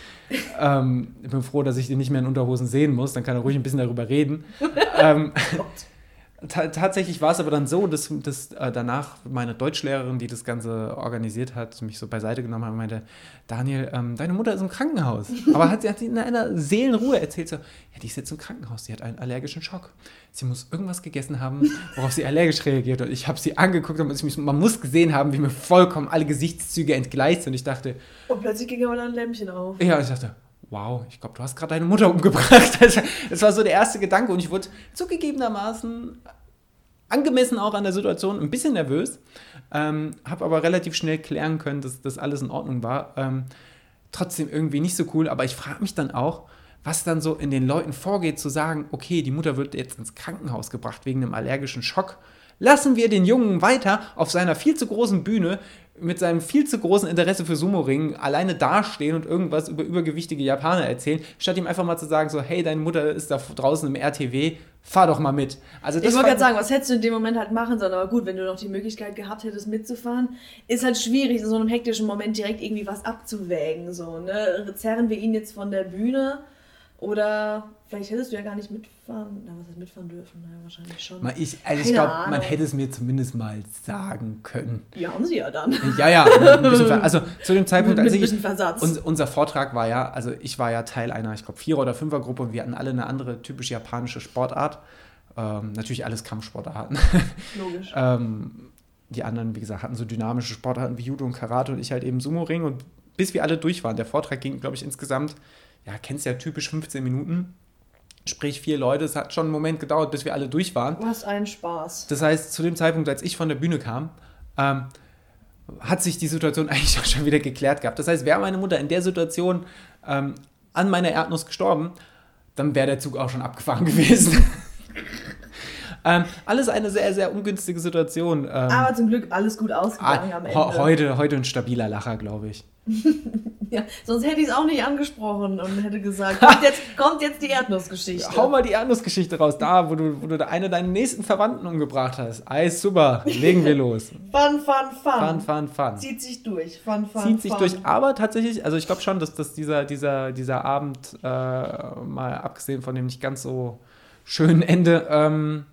Speaker 1: ähm, ich bin froh, dass ich den nicht mehr in Unterhosen sehen muss. Dann kann er ruhig ein bisschen darüber reden. ähm, tatsächlich war es aber dann so, dass, dass äh, danach meine Deutschlehrerin, die das Ganze organisiert hat, mich so beiseite genommen hat und meinte, Daniel, ähm, deine Mutter ist im Krankenhaus. Aber hat, sie hat in einer Seelenruhe erzählt, so, ja, die ist jetzt im Krankenhaus, sie hat einen allergischen Schock. Sie muss irgendwas gegessen haben, worauf sie allergisch reagiert. Und ich habe sie angeguckt und mich, man muss gesehen haben, wie mir vollkommen alle Gesichtszüge entgleist und ich dachte...
Speaker 2: Und plötzlich ging aber ein Lämpchen auf.
Speaker 1: Ja, und ich dachte, wow, ich glaube, du hast gerade deine Mutter umgebracht. Das war so der erste Gedanke und ich wurde zugegebenermaßen angemessen auch an der Situation ein bisschen nervös, ähm, habe aber relativ schnell klären können, dass das alles in Ordnung war. Ähm, trotzdem irgendwie nicht so cool, aber ich frage mich dann auch, was dann so in den Leuten vorgeht, zu sagen, okay, die Mutter wird jetzt ins Krankenhaus gebracht wegen einem allergischen Schock. Lassen wir den Jungen weiter auf seiner viel zu großen Bühne mit seinem viel zu großen Interesse für Sumo-Ringen alleine dastehen und irgendwas über übergewichtige Japaner erzählen, statt ihm einfach mal zu sagen, so, hey, deine Mutter ist da draußen im RTW, fahr doch mal mit.
Speaker 2: Also ich wollte gerade sagen, was hättest du in dem Moment halt machen sollen, aber gut, wenn du noch die Möglichkeit gehabt hättest mitzufahren, ist halt schwierig, in so einem hektischen Moment direkt irgendwie was abzuwägen, so, ne? Zerren wir ihn jetzt von der Bühne Oder vielleicht hättest du ja gar nicht mitfahren, na, was heißt mitfahren dürfen? Naja, wahrscheinlich schon.
Speaker 1: Mal ich also ich glaube, man hätte es mir zumindest mal sagen können.
Speaker 2: Ja, haben sie ja dann.
Speaker 1: Ja, ja, also zu dem Zeitpunkt, als ich, uns, unser Vortrag war ja, also ich war ja Teil einer, ich glaube, Vierer- oder Fünfergruppe und wir hatten alle eine andere typisch japanische Sportart. Ähm, natürlich alles Kampfsportarten.
Speaker 2: Logisch.
Speaker 1: ähm, die anderen, wie gesagt, hatten so dynamische Sportarten wie Judo und Karate und ich halt eben Sumo-Ring und bis wir alle durch waren. Der Vortrag ging, glaube ich, insgesamt, ja, kennst ja typisch 15 Minuten. Sprich, vier Leute, es hat schon einen Moment gedauert, bis wir alle durch waren.
Speaker 2: Du hast einen Spaß.
Speaker 1: Das heißt, zu dem Zeitpunkt, als ich von der Bühne kam, ähm, hat sich die Situation eigentlich auch schon wieder geklärt gehabt. Das heißt, wäre meine Mutter in der Situation ähm, an meiner Erdnuss gestorben, dann wäre der Zug auch schon abgefahren gewesen. Ähm, alles eine sehr, sehr ungünstige Situation. Ähm,
Speaker 2: Aber zum Glück alles gut ausgegangen
Speaker 1: ah,
Speaker 2: am Ende.
Speaker 1: heute, heute ein stabiler Lacher, glaube ich.
Speaker 2: Ja, sonst hätte ich es auch nicht angesprochen und hätte gesagt, kommt jetzt, kommt jetzt die Erdnussgeschichte.
Speaker 1: Hau mal die Erdnussgeschichte raus, da, wo du, wo du eine deiner nächsten Verwandten umgebracht hast. Eis, super, legen wir los.
Speaker 2: Fun, fun, fun.
Speaker 1: Fun, fun, fun.
Speaker 2: Zieht sich durch. Fun, fun,
Speaker 1: zieht sich
Speaker 2: fun.
Speaker 1: durch. Aber tatsächlich, also ich glaube schon, dass, dass dieser, dieser, dieser Abend, äh, mal abgesehen von dem nicht ganz so schönen Ende, ähm,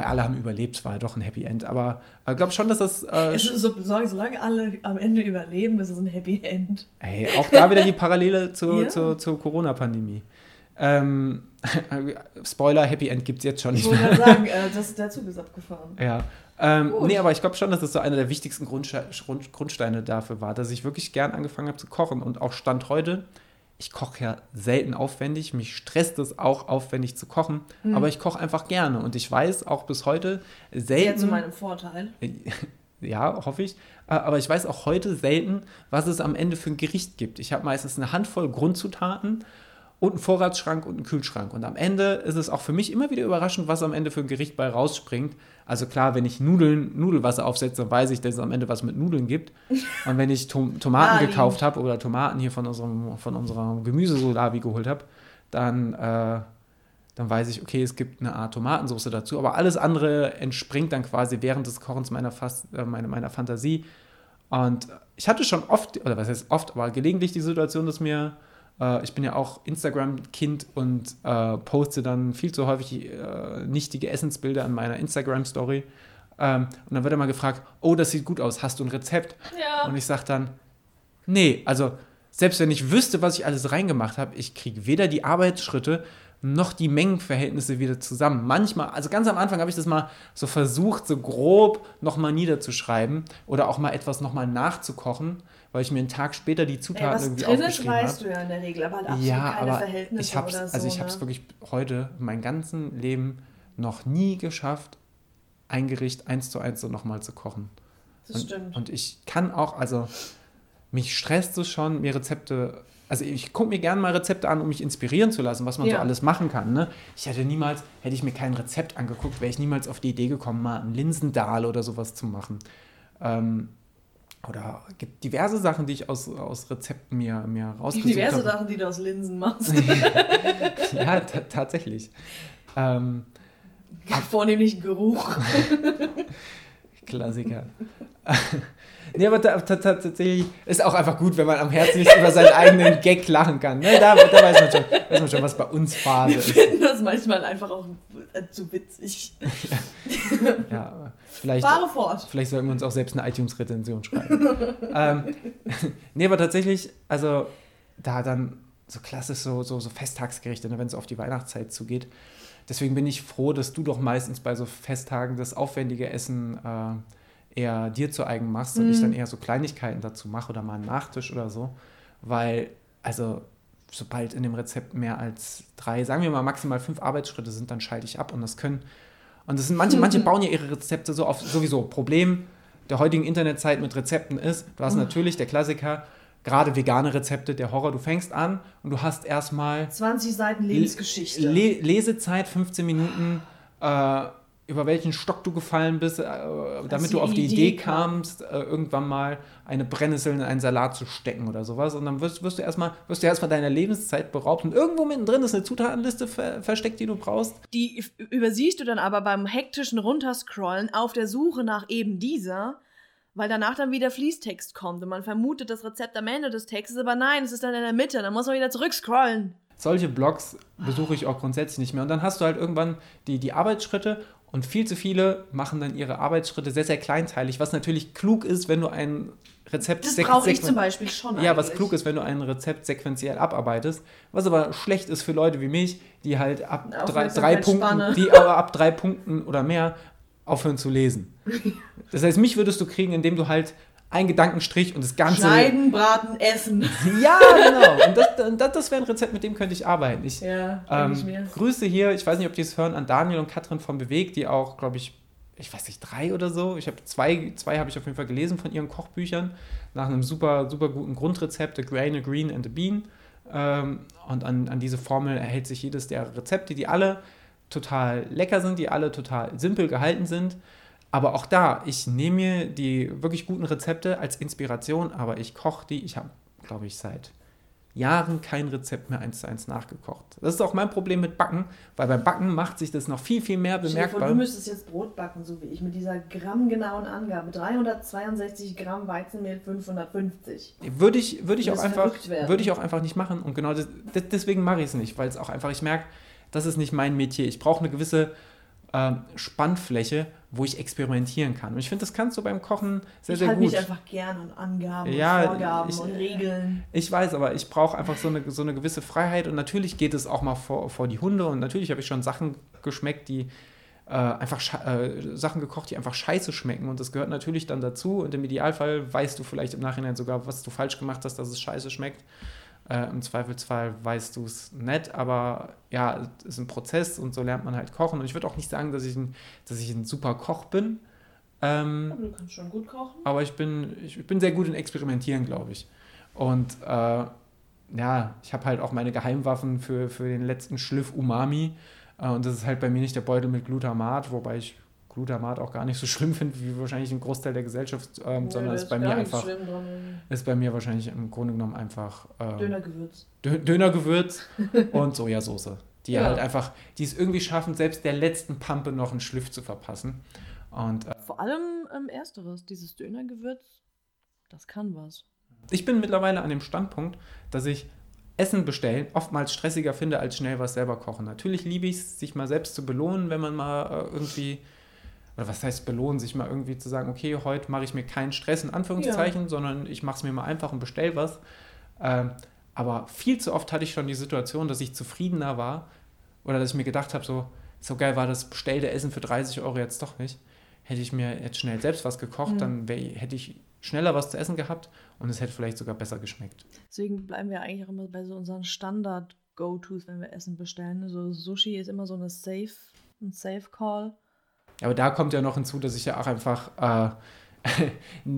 Speaker 1: boah, alle haben überlebt, es war ja doch ein Happy End, aber ich glaube schon, dass das, äh,
Speaker 2: Es so, solange alle am Ende überleben, ist es ein Happy End.
Speaker 1: ey, auch da wieder die Parallele zu,
Speaker 2: Ja.
Speaker 1: zur, zur Corona-Pandemie. Ähm, Spoiler, Happy End gibt es jetzt schon
Speaker 2: Ich
Speaker 1: nicht
Speaker 2: wollte
Speaker 1: mehr.
Speaker 2: gerade sagen, äh, das, der Zug ist abgefahren.
Speaker 1: Ja. Ähm,
Speaker 2: Gut.
Speaker 1: nee, aber ich glaube schon, dass das so einer der wichtigsten Grundste Grund Grundsteine dafür war, dass ich wirklich gern angefangen habe zu kochen. Und auch Stand heute, ich koche ja selten aufwendig. Mich stresst es auch, aufwendig zu kochen.
Speaker 2: Hm.
Speaker 1: Aber ich koche einfach gerne. Und ich weiß auch bis heute
Speaker 2: Sehr
Speaker 1: selten.
Speaker 2: zu meinem Vorteil.
Speaker 1: Ja, hoffe ich. Aber ich weiß auch heute selten, was es am Ende für ein Gericht gibt. Ich habe meistens eine Handvoll Grundzutaten und einen Vorratsschrank und einen Kühlschrank. Und am Ende ist es auch für mich immer wieder überraschend, was am Ende für ein Gericht bei rausspringt. Also klar, wenn ich Nudeln, Nudelwasser aufsetze, dann weiß ich, dass es am Ende was mit Nudeln gibt. Und wenn ich Tom Tomaten gekauft habe oder Tomaten hier von unserem, von unserem Gemüsesolavi geholt habe, dann, äh, dann weiß ich, okay, es gibt eine Art Tomatensauce dazu. Aber alles andere entspringt dann quasi während des Kochens meiner, Fas äh, meiner, meiner Fantasie. Und ich hatte schon oft, oder was heißt oft, aber gelegentlich die Situation, dass mir, ich bin ja auch Instagram-Kind und äh, poste dann viel zu häufig äh, nichtige Essensbilder an meiner Instagram-Story. Ähm, und dann wird immer gefragt, oh, das sieht gut aus, hast du ein Rezept?
Speaker 2: Ja.
Speaker 1: Und ich sage dann, nee, also selbst wenn ich wüsste, was ich alles reingemacht habe, ich kriege weder die Arbeitsschritte noch die Mengenverhältnisse wieder zusammen. Manchmal, also ganz am Anfang habe ich das mal so versucht, so grob nochmal niederzuschreiben oder auch mal etwas nochmal nachzukochen, weil ich mir einen Tag später die
Speaker 2: Ey,
Speaker 1: Zutaten
Speaker 2: was
Speaker 1: irgendwie
Speaker 2: drin
Speaker 1: aufgeschrieben
Speaker 2: weißt
Speaker 1: habe.
Speaker 2: du ja in der Regel, aber halt
Speaker 1: Ja,
Speaker 2: keine
Speaker 1: aber
Speaker 2: Verhältnisse
Speaker 1: ich habe es
Speaker 2: oder so.
Speaker 1: also ich habe es
Speaker 2: ne?
Speaker 1: wirklich heute mein ganzen Leben noch nie geschafft, ein Gericht eins zu eins so nochmal zu kochen.
Speaker 2: Das
Speaker 1: und,
Speaker 2: stimmt.
Speaker 1: Und ich kann auch, also mich stresst es schon, mir Rezepte, also ich gucke mir gerne mal Rezepte an, um mich inspirieren zu lassen, was man so
Speaker 2: Ja.
Speaker 1: alles machen kann. Ne? Ich hätte niemals, hätte ich mir kein Rezept angeguckt, wäre ich niemals auf die Idee gekommen, mal einen Linsendahl oder sowas zu machen. Ähm, oder gibt diverse Sachen, die ich aus, aus Rezepten mir, mir rausgesucht
Speaker 2: Diverse
Speaker 1: habe.
Speaker 2: Sachen, die du aus Linsen machst.
Speaker 1: ja, ta- tatsächlich. Ähm,
Speaker 2: Vornehmlich Geruch.
Speaker 1: Klassiker. nee, aber ta- ta- ta- tatsächlich ist auch einfach gut, wenn man am Herzen nicht über seinen eigenen Gag lachen kann. Ne? Da, da weiß, man schon, weiß man schon, was bei uns Phase
Speaker 2: Wir
Speaker 1: ist.
Speaker 2: finden das manchmal einfach auch zu witzig.
Speaker 1: Ja, vielleicht, vielleicht sollten wir uns auch selbst eine iTunes-Rezension schreiben. ähm, nee, aber tatsächlich, also da dann so klassisch so, so, so Festtagsgerichte, ne, wenn es auf die Weihnachtszeit zugeht. Deswegen bin ich froh, dass du doch meistens bei so Festtagen das aufwendige Essen äh, eher dir zu eigen machst und ich dann eher so Kleinigkeiten dazu mache oder mal einen Nachtisch oder so. Weil, also, sobald in dem Rezept mehr als drei, sagen wir mal maximal fünf Arbeitsschritte sind, dann schalte ich ab und das können. Und das sind manche, manche bauen ja ihre Rezepte so auf sowieso. Problem der heutigen Internetzeit mit Rezepten ist, du hast natürlich der Klassiker, gerade vegane Rezepte, der Horror, du fängst an und du hast erstmal
Speaker 2: 20 Seiten Lebensgeschichte.
Speaker 1: Le Lesezeit 15 Minuten, äh, über welchen Stock du gefallen bist, äh, damit
Speaker 2: die
Speaker 1: du auf die
Speaker 2: Idee
Speaker 1: Idee kamst, äh, irgendwann mal eine Brennnessel in einen Salat zu stecken oder sowas. Und dann wirst, wirst du erstmal wirst du erstmal deiner Lebenszeit beraubt. Und irgendwo mittendrin ist eine Zutatenliste ver versteckt, die du brauchst.
Speaker 2: Die übersiehst du dann aber beim hektischen Runterscrollen auf der Suche nach eben dieser, weil danach dann wieder Fließtext kommt und man vermutet das Rezept am Ende des Textes, aber nein, es ist dann in der Mitte, dann muss man wieder zurückscrollen.
Speaker 1: Solche Blogs besuche ich auch grundsätzlich nicht mehr. Und dann hast du halt irgendwann die, die Arbeitsschritte und viel zu viele machen dann ihre Arbeitsschritte sehr, sehr kleinteilig, was natürlich klug ist, wenn du ein Rezept...
Speaker 2: Das brauche ich zum Beispiel schon
Speaker 1: Ja, was klug ist, wenn du ein Rezept sequenziell abarbeitest. Was aber schlecht ist für Leute wie mich, die halt ab drei, drei Punkten, die aber ab drei Punkten oder mehr aufhören zu lesen. Das heißt, mich würdest du kriegen, indem du halt ein Gedankenstrich und das Ganze.
Speaker 2: Schneiden, braten, essen.
Speaker 1: Ja, genau. Und das, das, das wäre ein Rezept, mit dem könnte ich arbeiten. Ich,
Speaker 2: ja,
Speaker 1: ähm,
Speaker 2: ich mir.
Speaker 1: Grüße hier, ich weiß nicht, ob die es hören, an Daniel und Katrin von Beweg, die auch, glaube ich, ich weiß nicht, drei oder so. Ich habe zwei, zwei habe ich auf jeden Fall gelesen von ihren Kochbüchern, nach einem super, super guten Grundrezept, The Grain, a Green and a Bean. Ähm, und an, an diese Formel erhält sich jedes der Rezepte, die alle total lecker sind, die alle total simpel gehalten sind. Aber auch da, ich nehme mir die wirklich guten Rezepte als Inspiration, aber ich koche die. Ich habe, glaube ich, seit Jahren kein Rezept mehr eins zu eins nachgekocht. Das ist auch mein Problem mit Backen, weil beim Backen macht sich das noch viel, viel mehr bemerkbar. Vor,
Speaker 2: du müsstest jetzt Brot backen, so wie ich, mit dieser grammgenauen Angabe. 362 Gramm Weizenmehl, 550.
Speaker 1: Würde ich, würde ich, auch einfach, würde ich auch einfach nicht machen. Und genau das, deswegen mache ich es nicht, weil es auch einfach, ich merke, das ist nicht mein Metier. Ich brauche eine gewisse äh, Spannfläche, wo ich experimentieren kann. Und ich finde, das kannst du beim Kochen sehr,
Speaker 2: ich
Speaker 1: sehr
Speaker 2: halt
Speaker 1: gut.
Speaker 2: Ich halte mich einfach gern an Angaben
Speaker 1: ja,
Speaker 2: und Vorgaben
Speaker 1: ich,
Speaker 2: und Regeln.
Speaker 1: Ich weiß, aber ich brauche einfach so eine, so eine gewisse Freiheit. Und natürlich geht es auch mal vor, vor die Hunde. Und natürlich habe ich schon Sachen geschmeckt, die äh, einfach äh, Sachen gekocht, die einfach scheiße schmecken. Und das gehört natürlich dann dazu. Und im Idealfall weißt du vielleicht im Nachhinein sogar, was du falsch gemacht hast, dass es scheiße schmeckt. Äh, Im Zweifelsfall weißt du es nett, aber ja, es ist ein Prozess und so lernt man halt kochen. Und ich würde auch nicht sagen, dass ich ein, dass ich ein super Koch bin.
Speaker 2: Ähm, aber du kannst schon gut kochen.
Speaker 1: Aber ich bin, ich bin sehr gut in Experimentieren, glaube ich. Und äh, ja, ich habe halt auch meine Geheimwaffen für, für den letzten Schliff Umami. Äh, und das ist halt bei mir nicht der Beutel mit Glutamat, wobei ich Glutamat auch gar nicht so schlimm finde, wie wahrscheinlich ein Großteil der Gesellschaft, ähm, ja, sondern ist bei mir einfach, ist bei mir wahrscheinlich im Grunde genommen einfach
Speaker 2: ähm, Dönergewürz.
Speaker 1: Dönergewürz und Sojasauce, die ja. halt einfach, die es irgendwie schaffen, selbst der letzten Pampe noch einen Schliff zu verpassen. Und, äh,
Speaker 2: Vor allem ähm, ersteres, dieses Dönergewürz, das kann was.
Speaker 1: Ich bin mittlerweile an dem Standpunkt, dass ich Essen bestellen oftmals stressiger finde, als schnell was selber kochen. Natürlich liebe ich es, sich mal selbst zu belohnen, wenn man mal äh, irgendwie oder was heißt belohnen, sich mal irgendwie zu sagen, okay, heute mache ich mir keinen Stress in Anführungszeichen, ja. sondern ich mache es mir mal einfach und bestell was. Ähm, aber viel zu oft hatte ich schon die Situation, dass ich zufriedener war oder dass ich mir gedacht habe, so, so geil war das bestellte Essen für 30 Euro jetzt doch nicht. Hätte ich mir jetzt schnell selbst was gekocht, mhm. dann wär, hätte ich schneller was zu essen gehabt und es hätte vielleicht sogar besser geschmeckt.
Speaker 2: Deswegen bleiben wir eigentlich auch immer bei so unseren Standard-Go-Tos, wenn wir Essen bestellen. So Sushi ist immer so eine Safe, ein Safe-Call.
Speaker 1: Aber da kommt ja noch hinzu, dass ich ja auch einfach äh,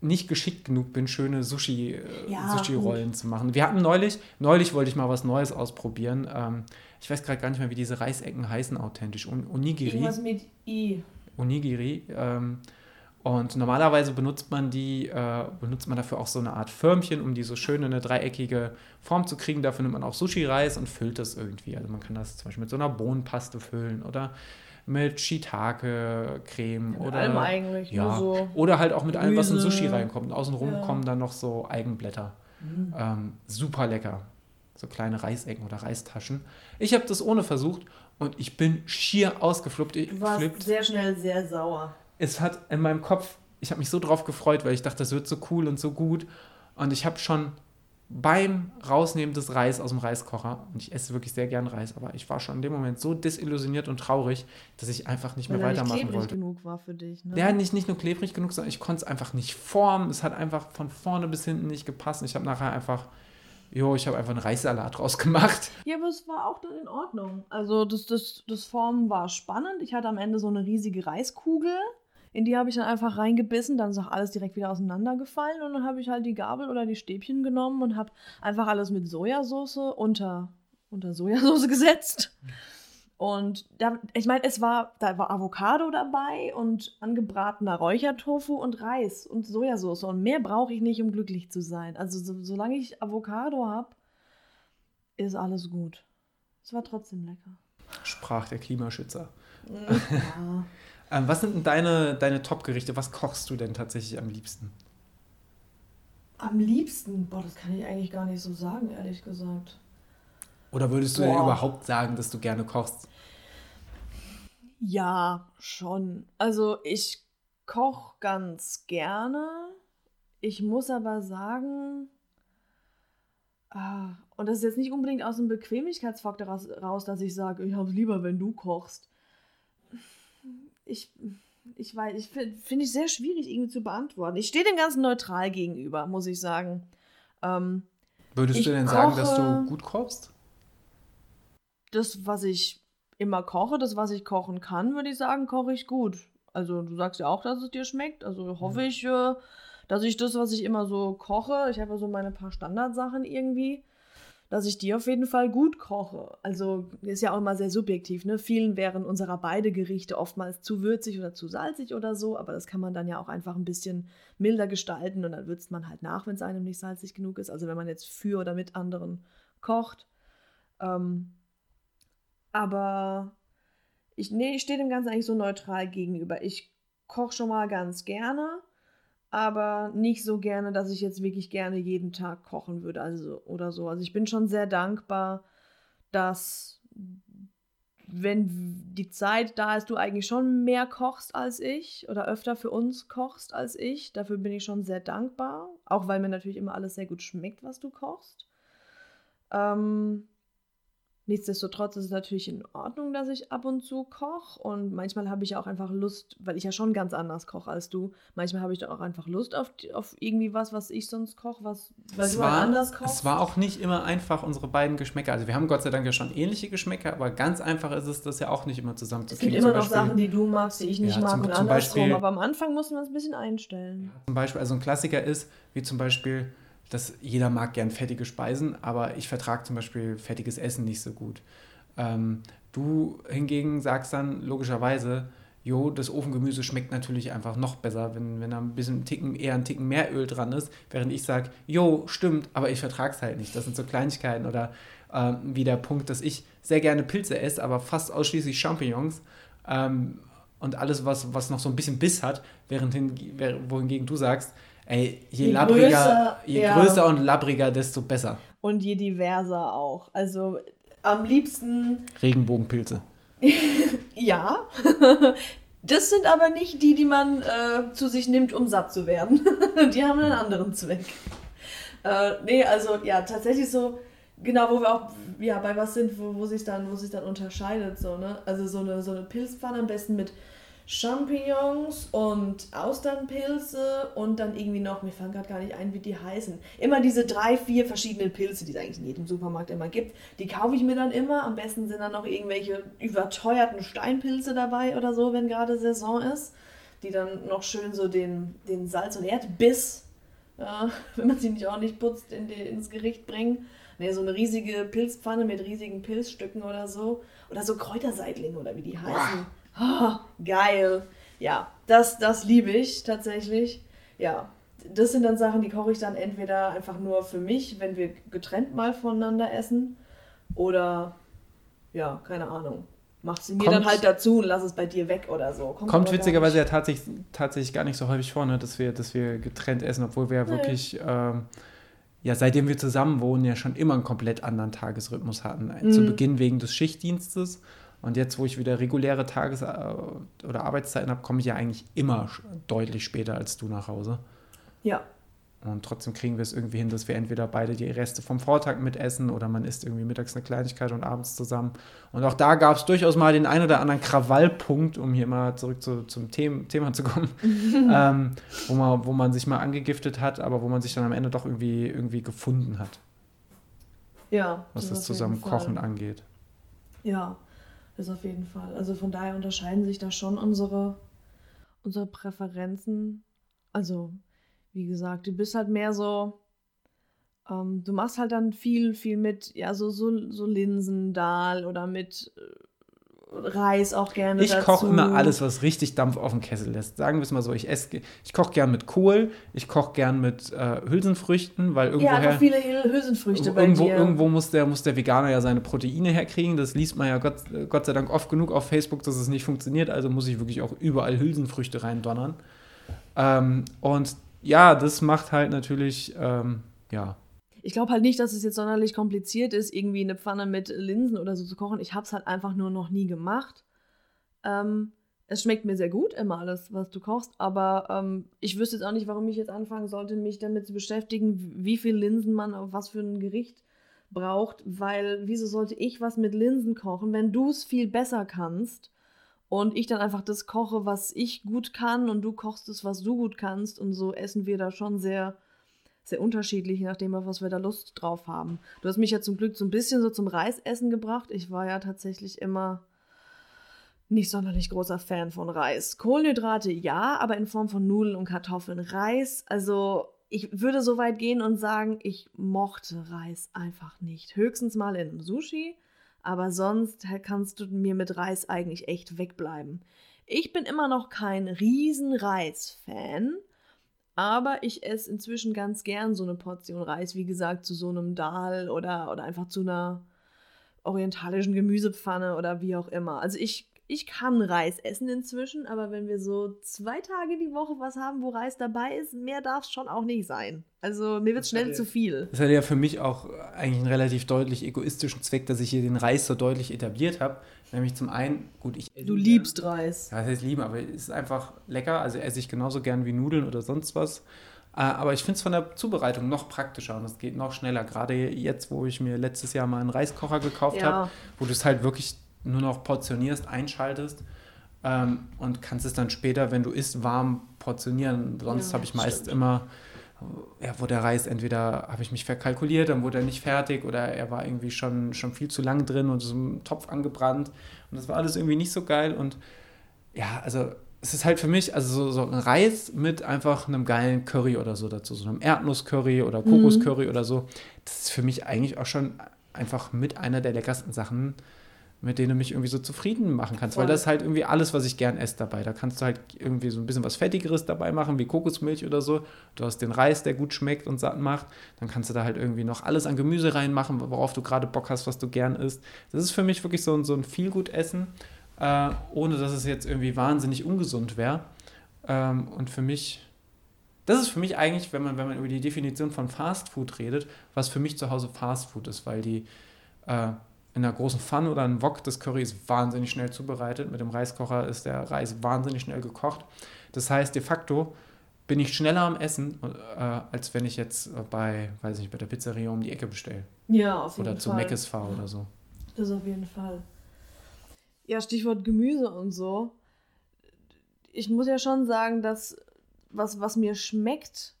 Speaker 1: nicht geschickt genug bin, schöne Sushi, äh, ja, Sushi-Rollen zu machen. Wir hatten neulich, neulich wollte ich mal was Neues ausprobieren. Ähm, ich weiß gerade gar nicht mehr, wie diese Reisecken heißen authentisch. Onigiri.
Speaker 2: Irgendwas mit I.
Speaker 1: Onigiri. Ähm, und normalerweise benutzt man die, äh, benutzt man dafür auch so eine Art Förmchen, um die so schön in eine dreieckige Form zu kriegen. Dafür nimmt man auch Sushi-Reis und füllt das irgendwie. Also man kann das zum Beispiel mit so einer Bohnenpaste füllen oder mit Shiitake-Creme ja, oder.
Speaker 2: Allem eigentlich.
Speaker 1: Ja. So oder halt auch mit allem, was in Sushi reinkommt. Und außenrum ja. kommen dann noch so Eigenblätter. Mhm. Ähm, super lecker. So kleine Reisecken oder Reistaschen. Ich habe das ohne versucht und ich bin schier ausgeflippt.
Speaker 2: Du warst flippt. sehr schnell sehr sauer.
Speaker 1: Es hat in meinem Kopf, ich habe mich so drauf gefreut, weil ich dachte, das wird so cool und so gut. Und ich habe schon beim Rausnehmen des Reis aus dem Reiskocher, und ich esse wirklich sehr gern Reis, aber ich war schon in dem Moment so desillusioniert und traurig, dass ich einfach nicht mehr Weil weitermachen nicht wollte.
Speaker 2: genug war für dich, ne?
Speaker 1: Ja, nicht, nicht nur klebrig genug, sondern ich konnte es einfach nicht formen. Es hat einfach von vorne bis hinten nicht gepasst. Ich habe nachher einfach, jo, ich habe einfach einen Reissalat rausgemacht.
Speaker 2: Ja, aber es war auch dann in Ordnung. Also das, das, das Formen war spannend. Ich hatte am Ende so eine riesige Reiskugel in die habe ich dann einfach reingebissen, dann ist auch alles direkt wieder auseinandergefallen und dann habe ich halt die Gabel oder die Stäbchen genommen und habe einfach alles mit Sojasauce unter, unter Sojasauce gesetzt. Und da, ich meine, es war, da war Avocado dabei und angebratener Räuchertofu und Reis und Sojasauce. Und mehr brauche ich nicht, um glücklich zu sein. Also so, solange ich Avocado habe, ist alles gut. Es war trotzdem lecker.
Speaker 1: Sprach der Klimaschützer. Ja. Ähm, was sind denn deine, deine Top-Gerichte? Was kochst du denn tatsächlich am liebsten?
Speaker 2: Am liebsten? Boah, das kann ich eigentlich gar nicht so sagen, ehrlich gesagt.
Speaker 1: Oder würdest du denn überhaupt sagen, dass du gerne kochst?
Speaker 2: Ja, schon. Also ich koche ganz gerne. Ich muss aber sagen, ah, und das ist jetzt nicht unbedingt aus dem Bequemlichkeitsfaktor raus, dass ich sage, ich habe es lieber, wenn du kochst. Ich, ich weiß, ich finde find ich sehr schwierig irgendwie zu beantworten. Ich stehe dem Ganzen neutral gegenüber, muss ich sagen. Ähm,
Speaker 1: Würdest du denn sagen, dass du gut kochst?
Speaker 2: Das, was ich immer koche, das, was ich kochen kann, würde ich sagen, koche ich gut. Also du sagst ja auch, dass es dir schmeckt. Also hoffe ich, äh, dass ich das, was ich immer so koche, ich habe ja so meine paar Standardsachen irgendwie, dass ich die auf jeden Fall gut koche. Also ist ja auch immer sehr subjektiv. Ne? Vielen wären unserer beide Gerichte oftmals zu würzig oder zu salzig oder so, aber das kann man dann ja auch einfach ein bisschen milder gestalten und dann würzt man halt nach, wenn es einem nicht salzig genug ist. Also wenn man jetzt für oder mit anderen kocht. Ähm, aber ich, nee, ich stehe dem Ganzen eigentlich so neutral gegenüber. Ich koche schon mal ganz gerne aber nicht so gerne, dass ich jetzt wirklich gerne jeden Tag kochen würde, also oder so. Also ich bin schon sehr dankbar, dass wenn die Zeit da ist, du eigentlich schon mehr kochst als ich oder öfter für uns kochst als ich. Dafür bin ich schon sehr dankbar, auch weil mir natürlich immer alles sehr gut schmeckt, was du kochst. Ähm, Nichtsdestotrotz ist es natürlich in Ordnung, dass ich ab und zu koche und manchmal habe ich auch einfach Lust, weil ich ja schon ganz anders koche als du. Manchmal habe ich da auch einfach Lust auf, auf irgendwie was, was ich sonst koche, was weil es
Speaker 1: du war, anders kochst. Es war auch nicht immer einfach, unsere beiden Geschmäcker. Also wir haben Gott sei Dank ja schon ähnliche Geschmäcker, aber ganz einfach ist es, das ja auch nicht immer zusammen
Speaker 2: zu kriegen. Es gibt immer noch Sachen, die du magst, die ich nicht ja, mag zum, und andersrum. Beispiel, aber am Anfang muss man es ein bisschen einstellen.
Speaker 1: Ja, zum Beispiel, also ein Klassiker ist, wie zum Beispiel dass jeder mag gern fettige Speisen, aber ich vertrage zum Beispiel fettiges Essen nicht so gut. Ähm, du hingegen sagst dann logischerweise, jo, das Ofengemüse schmeckt natürlich einfach noch besser, wenn, wenn da ein bisschen Ticken, eher ein Ticken mehr Öl dran ist, während ich sage, jo, stimmt, aber ich vertrage es halt nicht. Das sind so Kleinigkeiten oder äh, wie der Punkt, dass ich sehr gerne Pilze esse, aber fast ausschließlich Champignons. Ähm, und alles, was, was noch so ein bisschen Biss hat, während hin, wohingegen du sagst, Ey, je, je labriger, größer, je ja. größer und labriger, desto besser.
Speaker 2: Und je diverser auch. Also am liebsten.
Speaker 1: Regenbogenpilze.
Speaker 2: ja. Das sind aber nicht die, die man äh, zu sich nimmt, um satt zu werden. die haben einen anderen Zweck. Äh, nee, also ja, tatsächlich so, genau, wo wir auch ja, bei was sind, wo, wo sich dann, dann unterscheidet. So, ne? Also so eine, so eine Pilzpfanne am besten mit Champignons und Austernpilze und dann irgendwie noch, mir fallen gerade gar nicht ein, wie die heißen. Immer diese drei, vier verschiedenen Pilze, die es eigentlich in jedem Supermarkt immer gibt. Die kaufe ich mir dann immer. Am besten sind dann noch irgendwelche überteuerten Steinpilze dabei oder so, wenn gerade Saison ist. Die dann noch schön so den, den Salz- und Erdbiss, äh, wenn man sie nicht ordentlich putzt, in die, ins Gericht bringen. Ne, so eine riesige Pilzpfanne mit riesigen Pilzstücken oder so. Oder so Kräuterseitlinge oder wie die heißen. Wow Oh, geil. Ja, das, das liebe ich tatsächlich. Ja, das sind dann Sachen, die koche ich dann entweder einfach nur für mich, wenn wir getrennt mal voneinander essen. Oder, ja, keine Ahnung. Mach sie mir kommt, dann halt dazu und lass es bei dir weg oder so.
Speaker 1: Kommt, kommt witzigerweise ja tatsächlich, tatsächlich gar nicht so häufig vor, ne, dass, wir, dass wir getrennt essen, obwohl wir ja wirklich, ähm, ja, seitdem wir zusammen wohnen, ja schon immer einen komplett anderen Tagesrhythmus hatten. Mhm. Zu Beginn wegen des Schichtdienstes und jetzt, wo ich wieder reguläre Tages- äh, oder Arbeitszeiten habe, komme ich ja eigentlich immer deutlich später als du nach Hause.
Speaker 2: Ja.
Speaker 1: Und trotzdem kriegen wir es irgendwie hin, dass wir entweder beide die Reste vom Vortag mitessen oder man isst irgendwie mittags eine Kleinigkeit und abends zusammen. Und auch da gab es durchaus mal den einen oder anderen Krawallpunkt, um hier mal zurück zu, zum Thema, Thema zu kommen, ähm, wo, man, wo man sich mal angegiftet hat, aber wo man sich dann am Ende doch irgendwie, irgendwie gefunden hat.
Speaker 2: Ja.
Speaker 1: Was das, das Zusammenkochen angeht.
Speaker 2: Ja. Das auf jeden Fall. Also von daher unterscheiden sich da schon unsere, unsere Präferenzen. Also, wie gesagt, du bist halt mehr so, ähm, du machst halt dann viel, viel mit, ja, so, so, so Linsendahl oder mit äh, Reis auch gerne.
Speaker 1: Ich koche immer alles, was richtig Dampf auf den Kessel lässt. Sagen wir es mal so, ich esse, ich koche gern mit Kohl, ich koche gern mit äh, Hülsenfrüchten, weil irgendwo. Ja,
Speaker 2: viele Hülsenfrüchte
Speaker 1: bei irgendwo, dir. Irgendwo muss der, muss der Veganer ja seine Proteine herkriegen. Das liest man ja Gott, Gott sei Dank oft genug auf Facebook, dass es nicht funktioniert. Also muss ich wirklich auch überall Hülsenfrüchte reindonnern. Ähm, und ja, das macht halt natürlich, ähm, ja,
Speaker 2: ich glaube halt nicht, dass es jetzt sonderlich kompliziert ist, irgendwie eine Pfanne mit Linsen oder so zu kochen. Ich habe es halt einfach nur noch nie gemacht. Ähm, es schmeckt mir sehr gut, immer alles, was du kochst, aber ähm, ich wüsste jetzt auch nicht, warum ich jetzt anfangen sollte, mich damit zu beschäftigen, wie viel Linsen man auf was für ein Gericht braucht, weil wieso sollte ich was mit Linsen kochen, wenn du es viel besser kannst und ich dann einfach das koche, was ich gut kann und du kochst es, was du gut kannst und so essen wir da schon sehr sehr unterschiedlich, je nachdem, auf was wir da Lust drauf haben. Du hast mich ja zum Glück so ein bisschen so zum Reisessen gebracht. Ich war ja tatsächlich immer nicht sonderlich großer Fan von Reis. Kohlenhydrate ja, aber in Form von Nudeln und Kartoffeln. Reis, also ich würde so weit gehen und sagen, ich mochte Reis einfach nicht. Höchstens mal in einem Sushi, aber sonst kannst du mir mit Reis eigentlich echt wegbleiben. Ich bin immer noch kein riesen Reis-Fan, aber ich esse inzwischen ganz gern so eine Portion Reis, wie gesagt, zu so einem Dal oder, oder einfach zu einer orientalischen Gemüsepfanne oder wie auch immer. Also ich ich kann Reis essen inzwischen, aber wenn wir so zwei Tage die Woche was haben, wo Reis dabei ist, mehr darf es schon auch nicht sein. Also mir wird es schnell zu viel.
Speaker 1: Das hat ja für mich auch eigentlich einen relativ deutlich egoistischen Zweck, dass ich hier den Reis so deutlich etabliert habe. Nämlich zum einen, gut, ich
Speaker 2: Du liebst Reis.
Speaker 1: Ja, das heißt lieben, aber es ist einfach lecker. Also esse ich genauso gern wie Nudeln oder sonst was. Äh, aber ich finde es von der Zubereitung noch praktischer und es geht noch schneller. Gerade jetzt, wo ich mir letztes Jahr mal einen Reiskocher gekauft ja. habe, wo du es halt wirklich nur noch portionierst, einschaltest ähm, und kannst es dann später, wenn du isst, warm portionieren. Sonst ja, habe ich meist stimmt. immer, ja, wo der Reis entweder habe ich mich verkalkuliert, dann wurde er nicht fertig oder er war irgendwie schon, schon viel zu lang drin und so im Topf angebrannt. Und das war alles irgendwie nicht so geil. Und ja, also es ist halt für mich, also so, so, ein Reis mit einfach einem geilen Curry oder so dazu, so einem Erdnusscurry oder Kokoscurry mhm. oder so, das ist für mich eigentlich auch schon einfach mit einer der leckersten Sachen, mit denen du mich irgendwie so zufrieden machen kannst. Voll. Weil das ist halt irgendwie alles, was ich gern esse dabei. Da kannst du halt irgendwie so ein bisschen was Fettigeres dabei machen, wie Kokosmilch oder so. Du hast den Reis, der gut schmeckt und satt macht. Dann kannst du da halt irgendwie noch alles an Gemüse reinmachen, worauf du gerade Bock hast, was du gern isst. Das ist für mich wirklich so, so ein Vielgut-Essen, äh, ohne dass es jetzt irgendwie wahnsinnig ungesund wäre. Ähm, und für mich das ist für mich eigentlich, wenn man, wenn man über die Definition von Fast Food redet, was für mich zu Hause Fast Food ist, weil die, äh, in einer großen Pfanne oder einem Wok. Das Curry ist wahnsinnig schnell zubereitet. Mit dem Reiskocher ist der Reis wahnsinnig schnell gekocht. Das heißt, de facto bin ich schneller am Essen, äh, als wenn ich jetzt bei, weiß ich, bei der Pizzeria um die Ecke bestelle.
Speaker 2: Ja, auf jeden
Speaker 1: oder Fall. Oder zu Meckes fahre oder so.
Speaker 2: Das auf jeden Fall. Ja, Stichwort Gemüse und so. Ich muss ja schon sagen, dass was, was mir schmeckt,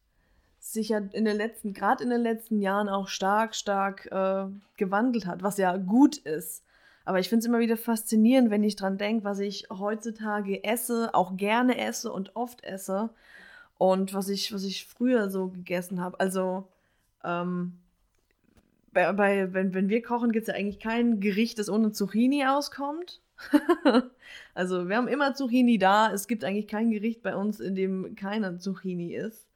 Speaker 2: sich ja in den letzten, gerade in den letzten Jahren auch stark, stark äh, gewandelt hat, was ja gut ist. Aber ich finde es immer wieder faszinierend, wenn ich dran denke, was ich heutzutage esse, auch gerne esse und oft esse und was ich, was ich früher so gegessen habe. Also, ähm, bei, bei, wenn, wenn wir kochen, gibt es ja eigentlich kein Gericht, das ohne Zucchini auskommt. also, wir haben immer Zucchini da. Es gibt eigentlich kein Gericht bei uns, in dem keine Zucchini ist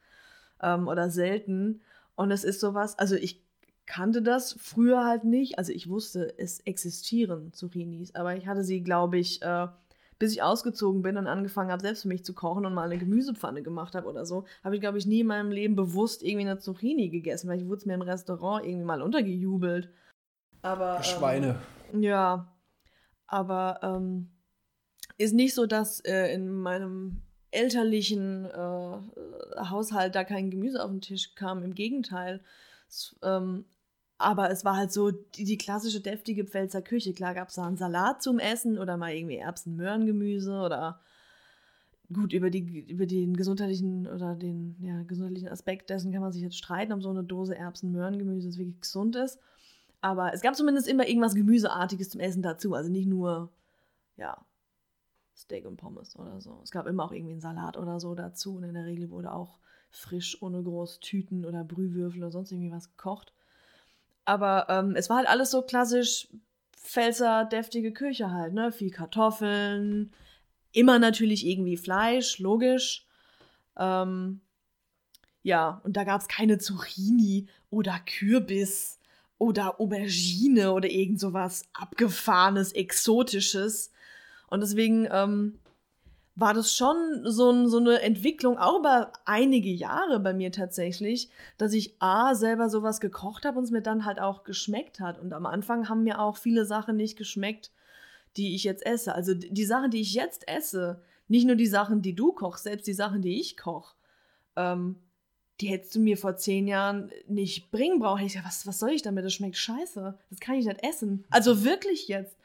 Speaker 2: ähm, oder selten. Und es ist sowas, also ich kannte das früher halt nicht. Also ich wusste, es existieren Zucchinis, aber ich hatte sie, glaube ich, äh, bis ich ausgezogen bin und angefangen habe, selbst für mich zu kochen und mal eine Gemüsepfanne gemacht habe oder so, habe ich, glaube ich, nie in meinem Leben bewusst irgendwie eine Zucchini gegessen, weil ich wurde es mir im Restaurant irgendwie mal untergejubelt. Aber.
Speaker 1: Ähm, Schweine.
Speaker 2: Ähm, ja. Aber ähm, ist nicht so, dass äh, in meinem elterlichen äh, Haushalt da kein Gemüse auf den Tisch kam. Im Gegenteil. Es, ähm, aber es war halt so die, die klassische deftige Pfälzer Küche. Klar gab es da einen Salat zum Essen oder mal irgendwie Erbsen, Möhrengemüse oder gut, über, die, über den gesundheitlichen oder den ja, gesundheitlichen Aspekt dessen kann man sich jetzt streiten, ob so eine Dose Erbsen, Möhrengemüse wirklich gesund ist. Aber es gab zumindest immer irgendwas Gemüseartiges zum Essen dazu. Also nicht nur, ja, Steak und Pommes oder so. Es gab immer auch irgendwie einen Salat oder so dazu und in der Regel wurde auch frisch, ohne groß Tüten oder Brühwürfel oder sonst irgendwie was gekocht. Aber ähm, es war halt alles so klassisch Pfälzer, deftige Küche halt, ne? Viel Kartoffeln, immer natürlich irgendwie Fleisch, logisch. Ähm, ja, und da gab es keine Zucchini oder Kürbis oder Aubergine oder irgend sowas abgefahrenes, exotisches. Und deswegen ähm, war das schon so, so eine Entwicklung, auch über einige Jahre bei mir tatsächlich, dass ich A, selber sowas gekocht habe und es mir dann halt auch geschmeckt hat. Und am Anfang haben mir auch viele Sachen nicht geschmeckt, die ich jetzt esse. Also die Sachen, die ich jetzt esse, nicht nur die Sachen, die du kochst, selbst die Sachen, die ich koche, ähm, die hättest du mir vor zehn Jahren nicht bringen brauchen. Ich gesagt, was, was soll ich damit? Das schmeckt scheiße. Das kann ich nicht essen. Also wirklich jetzt.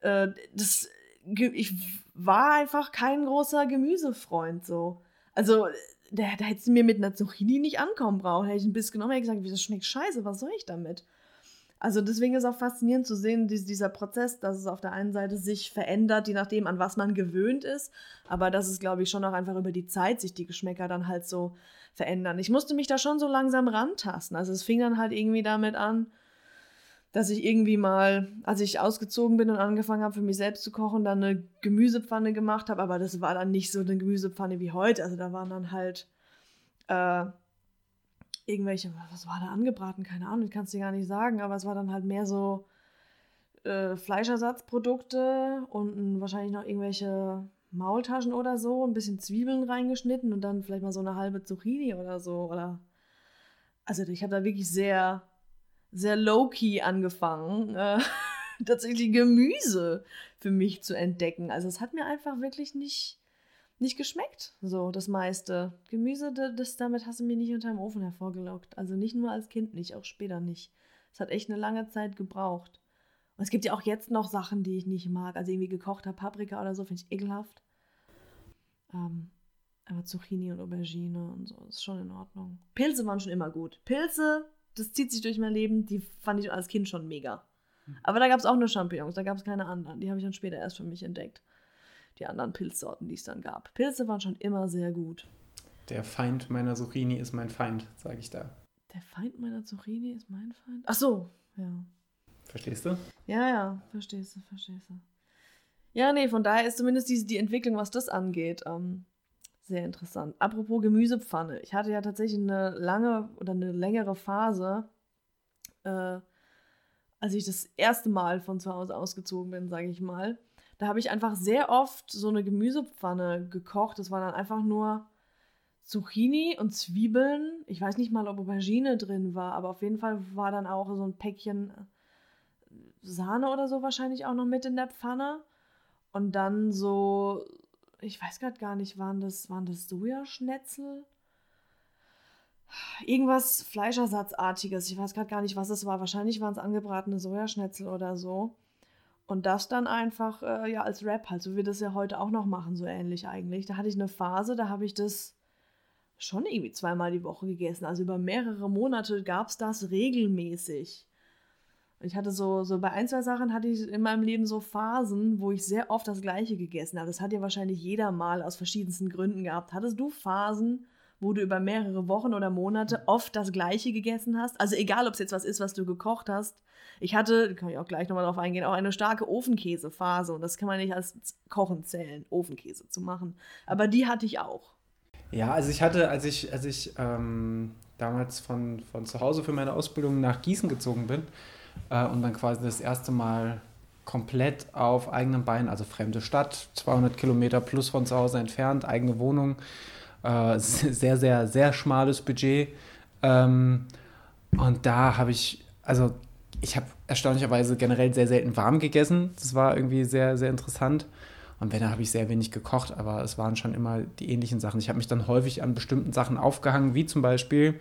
Speaker 2: Äh, das, ich war einfach kein großer Gemüsefreund so. Also, da, da hättest du mir mit einer Zucchini nicht ankommen brauchen. Hätte ich ein bisschen genommen, hätte gesagt, das schmeckt scheiße, was soll ich damit? Also deswegen ist auch faszinierend zu sehen, dieser Prozess, dass es auf der einen Seite sich verändert, je nachdem, an was man gewöhnt ist, aber dass es, glaube ich, schon auch einfach über die Zeit sich die Geschmäcker dann halt so verändern. Ich musste mich da schon so langsam rantasten. Also es fing dann halt irgendwie damit an, dass ich irgendwie mal, als ich ausgezogen bin und angefangen habe, für mich selbst zu kochen, dann eine Gemüsepfanne gemacht habe. Aber das war dann nicht so eine Gemüsepfanne wie heute. Also da waren dann halt äh, irgendwelche, was war da angebraten? Keine Ahnung, ich kann es dir gar nicht sagen. Aber es war dann halt mehr so äh, Fleischersatzprodukte und wahrscheinlich noch irgendwelche Maultaschen oder so, ein bisschen Zwiebeln reingeschnitten und dann vielleicht mal so eine halbe Zucchini oder so. Oder also ich habe da wirklich sehr sehr low-key angefangen, äh, tatsächlich Gemüse für mich zu entdecken. Also es hat mir einfach wirklich nicht, nicht geschmeckt, so das meiste. Gemüse, das, damit hast du mir nicht unter dem Ofen hervorgelockt. Also nicht nur als Kind nicht, auch später nicht. Es hat echt eine lange Zeit gebraucht. Und es gibt ja auch jetzt noch Sachen, die ich nicht mag. Also irgendwie gekochter Paprika oder so, finde ich ekelhaft. Ähm, aber Zucchini und Aubergine und so ist schon in Ordnung. Pilze waren schon immer gut. Pilze das zieht sich durch mein Leben, die fand ich als Kind schon mega. Aber da gab es auch nur Champignons, da gab es keine anderen. Die habe ich dann später erst für mich entdeckt. Die anderen Pilzsorten, die es dann gab. Pilze waren schon immer sehr gut.
Speaker 1: Der Feind meiner Zucchini ist mein Feind, sage ich da.
Speaker 2: Der Feind meiner Zucchini ist mein Feind? Ach so, ja.
Speaker 1: Verstehst du?
Speaker 2: Ja, ja, verstehst du, verstehst du. Ja, nee, von daher ist zumindest die, die Entwicklung, was das angeht, ähm, sehr interessant. Apropos Gemüsepfanne. Ich hatte ja tatsächlich eine lange oder eine längere Phase, äh, als ich das erste Mal von zu Hause ausgezogen bin, sage ich mal. Da habe ich einfach sehr oft so eine Gemüsepfanne gekocht. Das war dann einfach nur Zucchini und Zwiebeln. Ich weiß nicht mal, ob Aubergine drin war, aber auf jeden Fall war dann auch so ein Päckchen Sahne oder so wahrscheinlich auch noch mit in der Pfanne. Und dann so ich weiß gerade gar nicht, waren das, waren das Sojaschnetzel? Irgendwas Fleischersatzartiges. Ich weiß gerade gar nicht, was es war. Wahrscheinlich waren es angebratene Sojaschnetzel oder so. Und das dann einfach äh, ja als Rap halt, so wie wir das ja heute auch noch machen, so ähnlich eigentlich. Da hatte ich eine Phase, da habe ich das schon irgendwie zweimal die Woche gegessen. Also über mehrere Monate gab es das regelmäßig. Ich hatte so, so bei ein, zwei Sachen hatte ich in meinem Leben so Phasen, wo ich sehr oft das Gleiche gegessen habe. Das hat ja wahrscheinlich jeder mal aus verschiedensten Gründen gehabt. Hattest du Phasen, wo du über mehrere Wochen oder Monate oft das Gleiche gegessen hast? Also egal, ob es jetzt was ist, was du gekocht hast. Ich hatte, da kann ich auch gleich nochmal drauf eingehen, auch eine starke Ofenkäsephase. Und das kann man nicht als Kochen zählen, Ofenkäse zu machen. Aber die hatte ich auch.
Speaker 1: Ja, also ich hatte, als ich, als ich ähm, damals von, von zu Hause für meine Ausbildung nach Gießen gezogen bin, äh, und dann quasi das erste Mal komplett auf eigenen Beinen, also fremde Stadt, 200 Kilometer plus von zu Hause entfernt, eigene Wohnung, äh, sehr, sehr, sehr schmales Budget. Ähm, und da habe ich, also ich habe erstaunlicherweise generell sehr selten warm gegessen. Das war irgendwie sehr, sehr interessant. Und wenn, dann habe ich sehr wenig gekocht, aber es waren schon immer die ähnlichen Sachen. Ich habe mich dann häufig an bestimmten Sachen aufgehangen, wie zum Beispiel,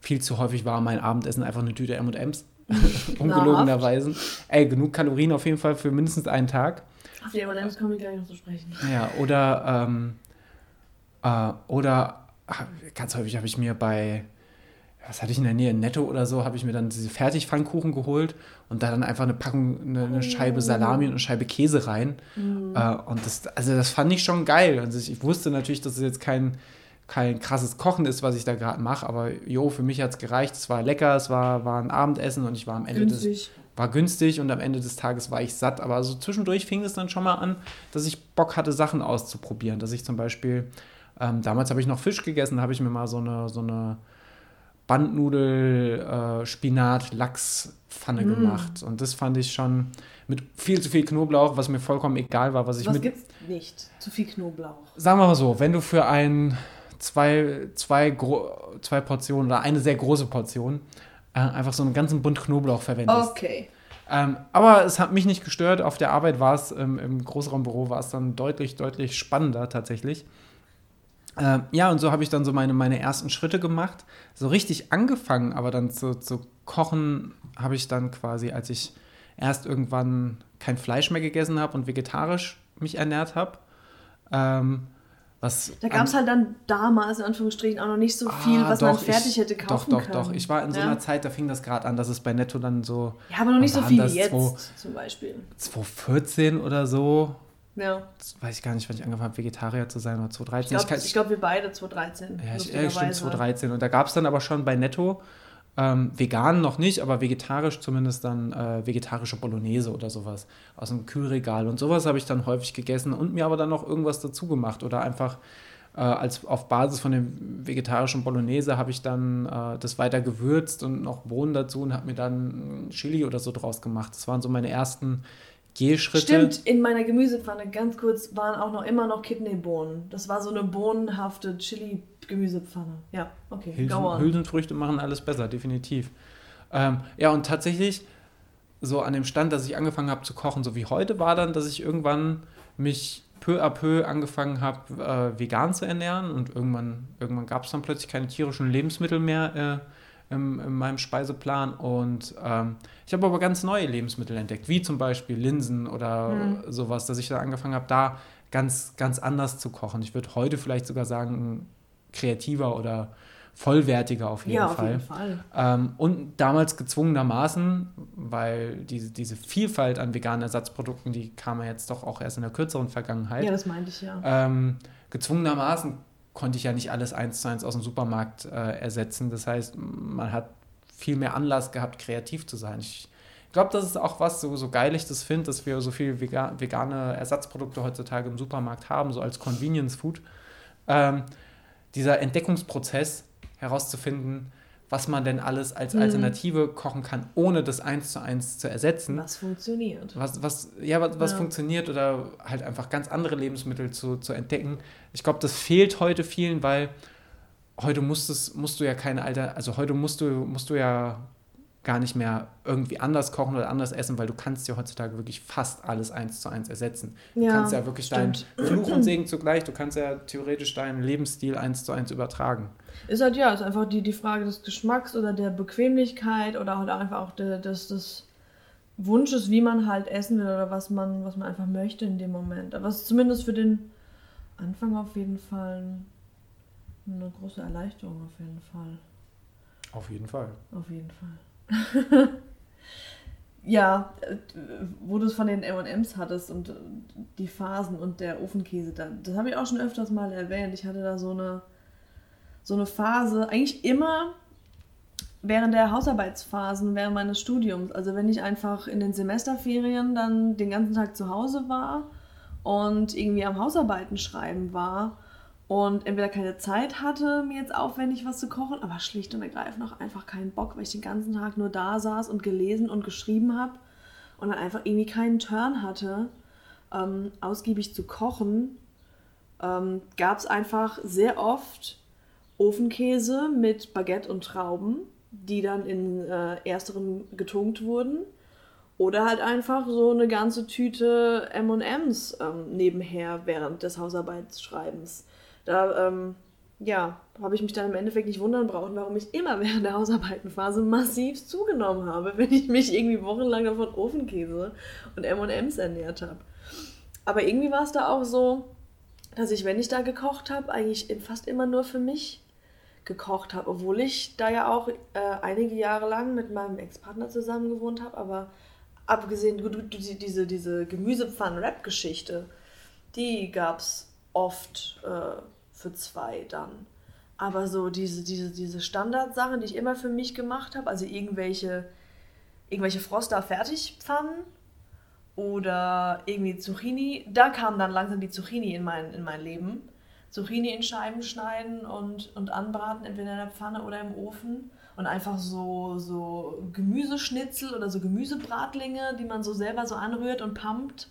Speaker 1: viel zu häufig war mein Abendessen einfach eine Tüte M&M's. Ungelogenerweise. Ey, genug Kalorien auf jeden Fall für mindestens einen Tag.
Speaker 2: Auf die M&M's kommen wir gleich noch zu sprechen.
Speaker 1: Ja, oder, ähm, äh, oder ganz häufig habe ich mir bei, was hatte ich in der Nähe, Netto oder so, habe ich mir dann diese Fertigpfannkuchen geholt und da dann einfach eine Packung, eine, eine Scheibe Salami und eine Scheibe Käse rein. Mhm. Äh, und das, also das fand ich schon geil. Also ich wusste natürlich, dass es jetzt kein kein krasses Kochen ist, was ich da gerade mache, aber jo, für mich hat es gereicht. Es war lecker, es war, war ein Abendessen und ich war am Ende günstig. des war günstig und am Ende des Tages war ich satt. Aber so zwischendurch fing es dann schon mal an, dass ich Bock hatte, Sachen auszuprobieren. Dass ich zum Beispiel, ähm, damals habe ich noch Fisch gegessen, habe ich mir mal so eine, so eine Bandnudel, äh, Spinat, Lachspfanne mm. gemacht. Und das fand ich schon mit viel zu viel Knoblauch, was mir vollkommen egal war, was ich
Speaker 2: was
Speaker 1: mit.
Speaker 2: Gibt's nicht? Zu viel Knoblauch.
Speaker 1: Sagen wir mal so, wenn du für ein zwei, zwei, zwei Portionen oder eine sehr große Portion äh, einfach so einen ganzen Bund Knoblauch verwendest.
Speaker 2: Okay.
Speaker 1: Ähm, aber es hat mich nicht gestört. Auf der Arbeit war es, ähm, im Großraumbüro war es dann deutlich, deutlich spannender tatsächlich. Ähm, ja, und so habe ich dann so meine, meine ersten Schritte gemacht. So richtig angefangen, aber dann zu, zu kochen habe ich dann quasi, als ich erst irgendwann kein Fleisch mehr gegessen habe und vegetarisch mich ernährt habe. Ähm, was
Speaker 2: da gab es halt dann damals in Anführungsstrichen auch noch nicht so viel, ah, was doch, man fertig
Speaker 1: ich,
Speaker 2: hätte kaufen
Speaker 1: doch, doch,
Speaker 2: können.
Speaker 1: Doch, doch, Ich war in so einer Zeit, da fing das gerade an, dass es bei Netto dann so.
Speaker 2: Ja, aber noch nicht so viel wie jetzt 2, zum Beispiel.
Speaker 1: 2014 oder so.
Speaker 2: Ja.
Speaker 1: Das weiß ich gar nicht, wann ich angefangen habe, Vegetarier zu sein oder 2013.
Speaker 2: Ich glaube, glaub, wir beide 2013.
Speaker 1: Ja, ich, ja stimmt, 2013. Und da gab es dann aber schon bei Netto ähm, vegan noch nicht, aber vegetarisch zumindest dann äh, vegetarische Bolognese oder sowas aus dem Kühlregal. Und sowas habe ich dann häufig gegessen und mir aber dann noch irgendwas dazu gemacht oder einfach äh, als auf Basis von dem vegetarischen Bolognese habe ich dann äh, das weiter gewürzt und noch Bohnen dazu und habe mir dann Chili oder so draus gemacht. Das waren so meine ersten Gehschritte.
Speaker 2: Stimmt, in meiner Gemüsepfanne ganz kurz waren auch noch immer noch Kidneybohnen. Das war so eine bohnenhafte Chili Gemüsepfanne. Ja, okay.
Speaker 1: Hülsen, Hülsenfrüchte machen alles besser, definitiv. Ähm, ja, und tatsächlich so an dem Stand, dass ich angefangen habe zu kochen, so wie heute, war dann, dass ich irgendwann mich peu à peu angefangen habe, äh, vegan zu ernähren und irgendwann, irgendwann gab es dann plötzlich keine tierischen Lebensmittel mehr äh, in, in, meinem Speiseplan und ähm, ich habe aber ganz neue Lebensmittel entdeckt, wie zum Beispiel Linsen oder mhm. sowas, dass ich dann angefangen habe, da ganz, ganz anders zu kochen. Ich würde heute vielleicht sogar sagen, kreativer oder vollwertiger auf jeden ja, Fall. Auf jeden Fall. Ähm, und damals gezwungenermaßen, weil diese, diese Vielfalt an veganen Ersatzprodukten, die kam ja jetzt doch auch erst in der kürzeren Vergangenheit.
Speaker 2: Ja, das meinte ich ja.
Speaker 1: Ähm, gezwungenermaßen konnte ich ja nicht alles eins zu eins aus dem Supermarkt äh, ersetzen. Das heißt, man hat viel mehr Anlass gehabt, kreativ zu sein. Ich glaube, das ist auch was, so, so geil ich das finde, dass wir so viele vegane Ersatzprodukte heutzutage im Supermarkt haben, so als Convenience Food. Ähm, dieser Entdeckungsprozess herauszufinden, was man denn alles als mhm. Alternative mhm. kochen kann, ohne das eins zu eins zu ersetzen.
Speaker 2: Was funktioniert.
Speaker 1: Was, was, ja, was, was ja. funktioniert oder halt einfach ganz andere Lebensmittel zu, zu entdecken. Ich glaube, das fehlt heute vielen, weil heute musst, es, musst du ja keine Alter, also heute musst du, musst du ja gar nicht mehr irgendwie anders kochen oder anders essen, weil du kannst ja heutzutage wirklich fast alles eins zu eins ersetzen. Du ja, kannst ja wirklich stimmt. deinen Fluch und Segen zugleich, du kannst ja theoretisch deinen Lebensstil eins zu eins übertragen.
Speaker 2: Ist halt ja, ist einfach die, die Frage des Geschmacks oder der Bequemlichkeit oder halt einfach auch der, des, des Wunsches, wie man halt essen will oder was man, was man einfach möchte in dem Moment. Aber es ist zumindest für den Anfang auf jeden Fall eine große Erleichterung auf jeden Fall.
Speaker 1: Auf jeden Fall.
Speaker 2: Auf jeden Fall. ja, äh, wo du es von den MMs hattest und die Phasen und der Ofenkäse, das habe ich auch schon öfters mal erwähnt. Ich hatte da so eine, so eine Phase, eigentlich immer während der Hausarbeitsphasen, während meines Studiums. Also wenn ich einfach in den Semesterferien dann den ganzen Tag zu Hause war und irgendwie am Hausarbeiten schreiben war und entweder keine Zeit hatte, mir jetzt aufwendig was zu kochen, aber schlicht und ergreifend auch einfach keinen Bock, weil ich den ganzen Tag nur da saß und gelesen und geschrieben habe und dann einfach irgendwie keinen Turn hatte, ähm, ausgiebig zu kochen, ähm, gab es einfach sehr oft Ofenkäse mit Baguette und Trauben, die dann in äh, ersterem getunkt wurden. Oder halt einfach so eine ganze Tüte MMs ähm, nebenher während des Hausarbeitsschreibens. Da, ähm, ja, habe ich mich dann im Endeffekt nicht wundern brauchen, warum ich immer während der Hausarbeitenphase massiv zugenommen habe, wenn ich mich irgendwie wochenlang von Ofenkäse und M&M's ernährt habe. Aber irgendwie war es da auch so, dass ich, wenn ich da gekocht habe, eigentlich fast immer nur für mich gekocht habe, obwohl ich da ja auch äh, einige Jahre lang mit meinem Ex-Partner zusammen gewohnt habe, aber abgesehen, diese, diese Gemüsepfannen-Rap-Geschichte, die gab es oft äh, für zwei dann. Aber so diese, diese, diese Standardsachen, die ich immer für mich gemacht habe, also irgendwelche, irgendwelche Froster Fertigpfannen oder irgendwie Zucchini, da kam dann langsam die Zucchini in mein, in mein Leben. Zucchini in Scheiben schneiden und, und anbraten, entweder in der Pfanne oder im Ofen. und einfach so, so Gemüseschnitzel oder so Gemüsebratlinge, die man so selber so anrührt und pumpt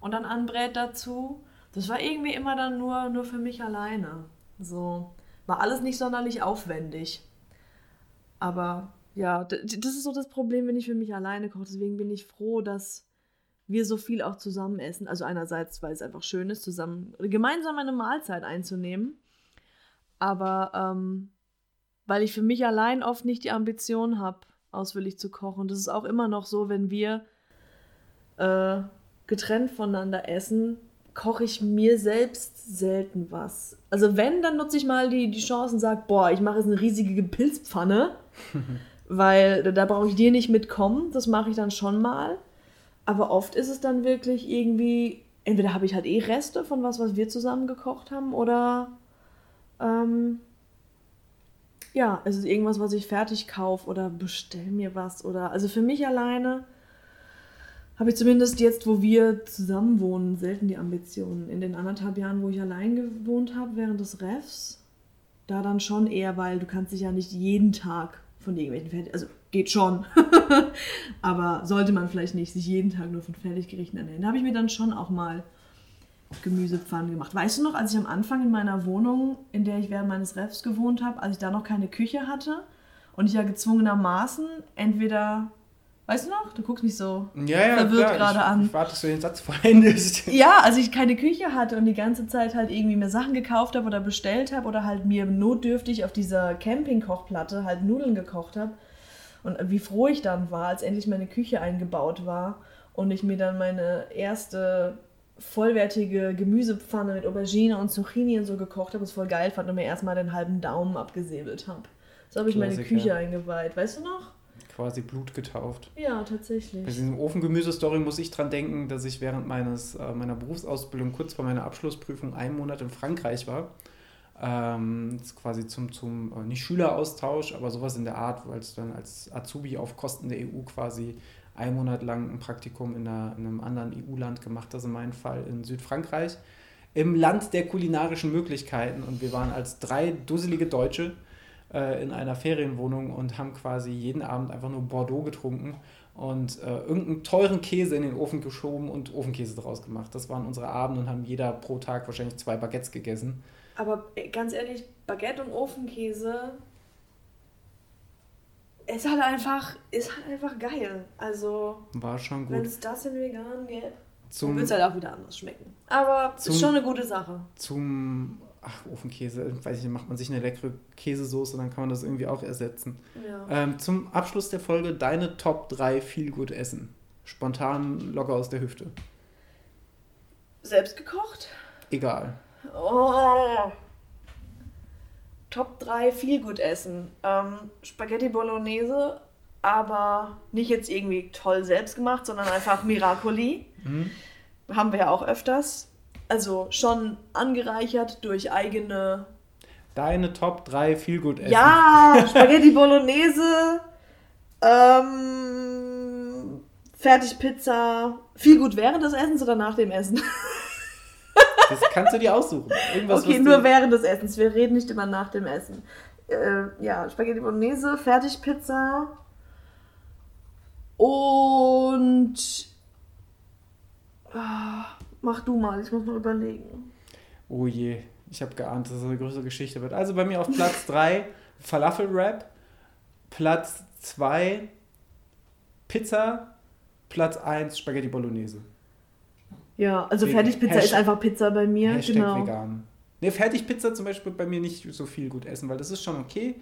Speaker 2: und dann anbrät dazu. Das war irgendwie immer dann nur, nur für mich alleine. So war alles nicht sonderlich aufwendig. Aber ja, das ist so das Problem, wenn ich für mich alleine koche. Deswegen bin ich froh, dass wir so viel auch zusammen essen. Also einerseits, weil es einfach schön ist, zusammen gemeinsam eine Mahlzeit einzunehmen. Aber ähm, weil ich für mich allein oft nicht die Ambition habe, ausführlich zu kochen. Das ist auch immer noch so, wenn wir äh, getrennt voneinander essen, koche ich mir selbst selten was. Also wenn, dann nutze ich mal die, die Chance und sage, boah, ich mache jetzt eine riesige Pilzpfanne, weil da, brauche ich dir nicht mitkommen. Das mache ich dann schon mal. Aber oft ist es dann wirklich irgendwie, entweder habe ich halt eh Reste von was, was wir zusammen gekocht haben, oder ähm, ja, es ist irgendwas, was ich fertig kaufe oder bestell mir was. Oder also für mich alleine habe ich zumindest jetzt, wo wir zusammen wohnen, selten die Ambitionen. In den anderthalb Jahren, wo ich allein gewohnt habe, während des Refs, da dann schon eher, weil du kannst dich ja nicht jeden Tag von irgendwelchen Fertig... Also geht schon. Aber sollte man vielleicht nicht sich jeden Tag nur von Fertiggerichten ernähren. Da habe ich mir dann schon auch mal Gemüsepfannen gemacht. Weißt du noch, als ich am Anfang in meiner Wohnung, in der ich während meines Refs gewohnt habe, als ich da noch keine Küche hatte und ich ja gezwungenermaßen entweder Weißt du noch? Du guckst mich so ja, ja, verwirrt
Speaker 1: gerade an. Ich warte, dass du den Satz vollendest.
Speaker 2: Ja, als ich keine Küche hatte und die ganze Zeit halt irgendwie mir Sachen gekauft habe oder bestellt habe oder halt mir notdürftig auf dieser Campingkochplatte halt Nudeln gekocht habe. Und wie froh ich dann war, als endlich meine Küche eingebaut war und ich mir dann meine erste vollwertige Gemüsepfanne mit Aubergine und Zucchini und so gekocht habe, was voll geil fand und mir erstmal den halben Daumen abgesäbelt habe. So habe ich meine Küche eingeweiht. Weißt du noch?
Speaker 1: Quasi Blut getauft.
Speaker 2: Ja, tatsächlich.
Speaker 1: Bei diesem Ofengemüse-Story muss ich dran denken, dass ich während meines, äh, meiner Berufsausbildung kurz vor meiner Abschlussprüfung einen Monat in Frankreich war. Ähm, quasi zum, zum äh, nicht Schüleraustausch, aber sowas in der Art, weil es dann als Azubi auf Kosten der EU quasi einen Monat lang ein Praktikum in, einer, in einem anderen EU-Land gemacht, das in meinem Fall in Südfrankreich, im Land der kulinarischen Möglichkeiten. Und wir waren als drei dusselige Deutsche äh, in einer Ferienwohnung und haben quasi jeden Abend einfach nur Bordeaux getrunken und äh, irgendeinen teuren Käse in den Ofen geschoben und Ofenkäse draus gemacht. Das waren unsere Abende und haben jeder pro Tag wahrscheinlich zwei Baguettes gegessen.
Speaker 2: Aber äh, ganz ehrlich, Baguette und Ofenkäse ist halt einfach, ist halt einfach geil. Also.
Speaker 1: War schon gut.
Speaker 2: Wenn es das in vegan gäbe, würde es halt auch wieder anders schmecken. Aber zum, ist schon eine gute Sache.
Speaker 1: Zum ach, Ofenkäse, weiß ich, macht man sich eine leckere Käsesoße, dann kann man das irgendwie auch ersetzen. Ja. Ähm, zum Abschluss der Folge deine Top 3 viel gut essen. Spontan, locker aus der Hüfte.
Speaker 2: Selbst gekocht?
Speaker 1: Egal.
Speaker 2: Oh. Top 3 viel gut essen. Ähm, Spaghetti Bolognese, aber nicht jetzt irgendwie toll selbst gemacht, sondern einfach Miracoli. Mhm. Haben wir ja auch öfters. Also schon angereichert durch eigene.
Speaker 1: Deine Top 3 viel gut
Speaker 2: essen. Ja, Spaghetti Bolognese, ähm, Fertigpizza. Viel gut während des Essens oder nach dem Essen?
Speaker 1: Das kannst du dir aussuchen.
Speaker 2: Irgendwas, okay, nur während des Essens. Wir reden nicht immer nach dem Essen. Äh, ja, Spaghetti Bolognese, Fertigpizza und. Ah, Mach du mal, ich muss mal überlegen.
Speaker 1: Oh je, ich habe geahnt, dass es eine größere Geschichte wird. Also bei mir auf Platz 3 Falafel-Rap, Platz 2 Pizza, Platz 1 Spaghetti Bolognese.
Speaker 2: Ja, also Fertigpizza ist einfach Pizza bei mir. Hashtag genau.
Speaker 1: vegan. Ne, Fertigpizza zum Beispiel bei mir nicht so viel gut essen, weil das ist schon okay.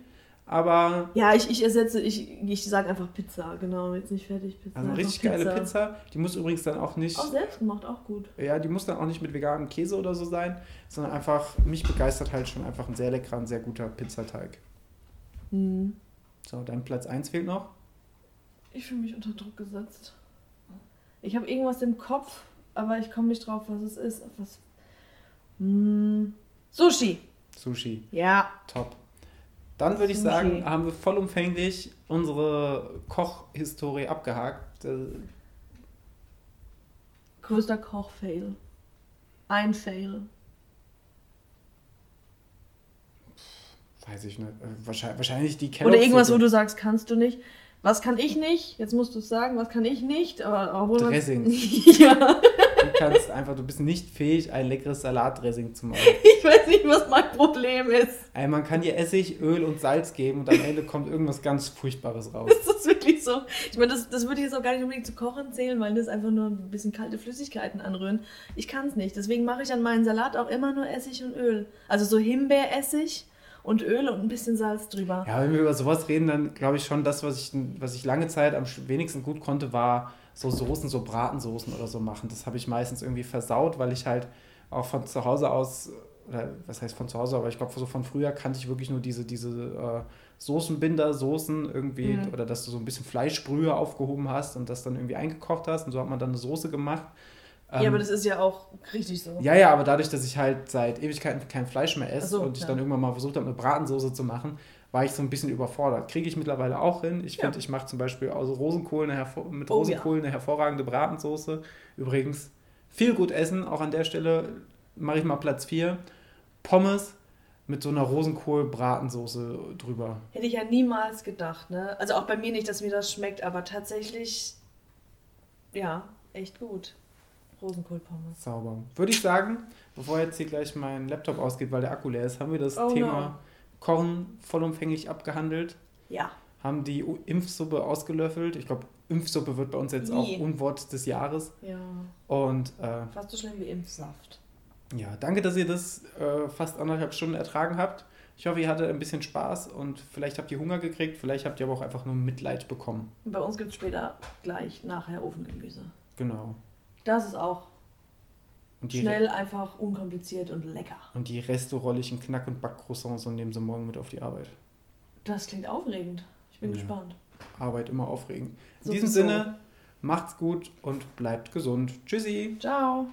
Speaker 1: Aber.
Speaker 2: Ja, ich, ich ersetze, ich, ich sage einfach Pizza, genau, jetzt nicht fertig Pizza.
Speaker 1: Also eine richtig Pizza. geile Pizza. Die muss übrigens dann auch nicht.
Speaker 2: Auch selbst gemacht, auch gut.
Speaker 1: Ja, die muss dann auch nicht mit veganem Käse oder so sein, sondern einfach, mich begeistert halt schon einfach ein sehr leckerer, ein sehr guter Pizzateig. Mhm. So, dein Platz 1 fehlt noch.
Speaker 2: Ich fühle mich unter Druck gesetzt. Ich habe irgendwas im Kopf, aber ich komme nicht drauf, was es ist. Was. Hm. Sushi.
Speaker 1: Sushi.
Speaker 2: Ja.
Speaker 1: Top. Dann würde ich sagen, haben wir vollumfänglich unsere Kochhistorie abgehakt. Äh,
Speaker 2: Größter Kochfail. Ein Fail.
Speaker 1: Weiß ich nicht. Äh, Wahrscheinlich, wahrscheinlich die
Speaker 2: Oder irgendwas, wo du sagst, kannst du nicht. Was kann ich nicht? Jetzt musst du es sagen, was kann ich nicht? Aber obwohl man-
Speaker 1: Dressing.
Speaker 2: ja,
Speaker 1: Du kannst einfach, du bist nicht fähig, ein leckeres Salatdressing zu machen.
Speaker 2: ich weiß nicht, was mein Problem ist.
Speaker 1: Ey, man kann dir Essig, Öl und Salz geben und am Ende kommt irgendwas ganz Furchtbares raus.
Speaker 2: Das ist wirklich so. Ich meine, das, das würde ich jetzt auch gar nicht unbedingt zu kochen zählen, weil das einfach nur ein bisschen kalte Flüssigkeiten anrühren. Ich kann es nicht. Deswegen mache ich an meinen Salat auch immer nur Essig und Öl. Also so Himbeeressig und Öl und ein bisschen Salz drüber.
Speaker 1: Ja, wenn wir über sowas reden, dann glaube ich schon, das, was ich, was ich lange Zeit am wenigsten gut konnte, war so Soßen, so Bratensoßen oder so machen. Das habe ich meistens irgendwie versaut, weil ich halt auch von zu Hause aus, oder was heißt von zu Hause, aber ich glaube, so von früher kannte ich wirklich nur diese, diese äh, Soßenbinder, Soßen irgendwie,
Speaker 2: Mhm.
Speaker 1: oder dass du so ein bisschen Fleischbrühe aufgehoben hast und das dann irgendwie eingekocht hast und so hat man dann eine Soße gemacht.
Speaker 2: Ja,
Speaker 1: Ähm,
Speaker 2: aber das ist ja auch richtig so.
Speaker 1: ja, ja, aber dadurch, dass ich halt seit Ewigkeiten kein Fleisch mehr esse
Speaker 2: so,
Speaker 1: und ich
Speaker 2: ja.
Speaker 1: dann irgendwann mal versucht habe, eine Bratensoße zu machen, war ich so ein bisschen überfordert. Kriege ich mittlerweile auch hin. Ich
Speaker 2: Ja.
Speaker 1: finde, ich mache zum Beispiel aus Rosenkohl eine hervor mit
Speaker 2: Oh,
Speaker 1: Rosenkohl eine hervorragende Bratensoße. Übrigens, viel gut essen, auch an der Stelle mache ich mal Platz 4. Pommes mit so einer Rosenkohl-Bratensoße drüber.
Speaker 2: Hätte ich ja niemals gedacht, ne? Also auch bei mir nicht, dass mir das schmeckt, aber tatsächlich, ja, echt gut. Rosenkohlpommes.
Speaker 1: Sauber. Würde ich sagen, bevor jetzt hier gleich mein Laptop ausgeht, weil der Akku leer ist, haben wir das
Speaker 2: Oh,
Speaker 1: Thema
Speaker 2: no.
Speaker 1: Kochen vollumfänglich abgehandelt.
Speaker 2: Ja.
Speaker 1: haben die Impfsuppe ausgelöffelt. Ich glaube, Impfsuppe wird bei uns jetzt auch. Unwort des Jahres.
Speaker 2: Ja.
Speaker 1: Und äh,
Speaker 2: Fast so schlimm wie Impfsaft.
Speaker 1: ja, danke, dass ihr das äh, fast anderthalb Stunden ertragen habt. Ich hoffe, ihr hattet ein bisschen Spaß und vielleicht habt ihr Hunger gekriegt, vielleicht habt ihr aber auch einfach nur Mitleid bekommen.
Speaker 2: Bei uns gibt es später gleich nachher Ofengemüse.
Speaker 1: Genau.
Speaker 2: Das ist auch Schnell, einfach, unkompliziert und lecker.
Speaker 1: und die restaurollichen Knack- und Backcroissants und nehmen sie morgen mit auf die Arbeit.
Speaker 2: Das klingt aufregend. Ich bin
Speaker 1: Ja.
Speaker 2: gespannt.
Speaker 1: Arbeit immer aufregend. In
Speaker 2: So
Speaker 1: diesem
Speaker 2: so.
Speaker 1: Sinne, macht's gut und bleibt gesund. Tschüssi!
Speaker 2: Ciao.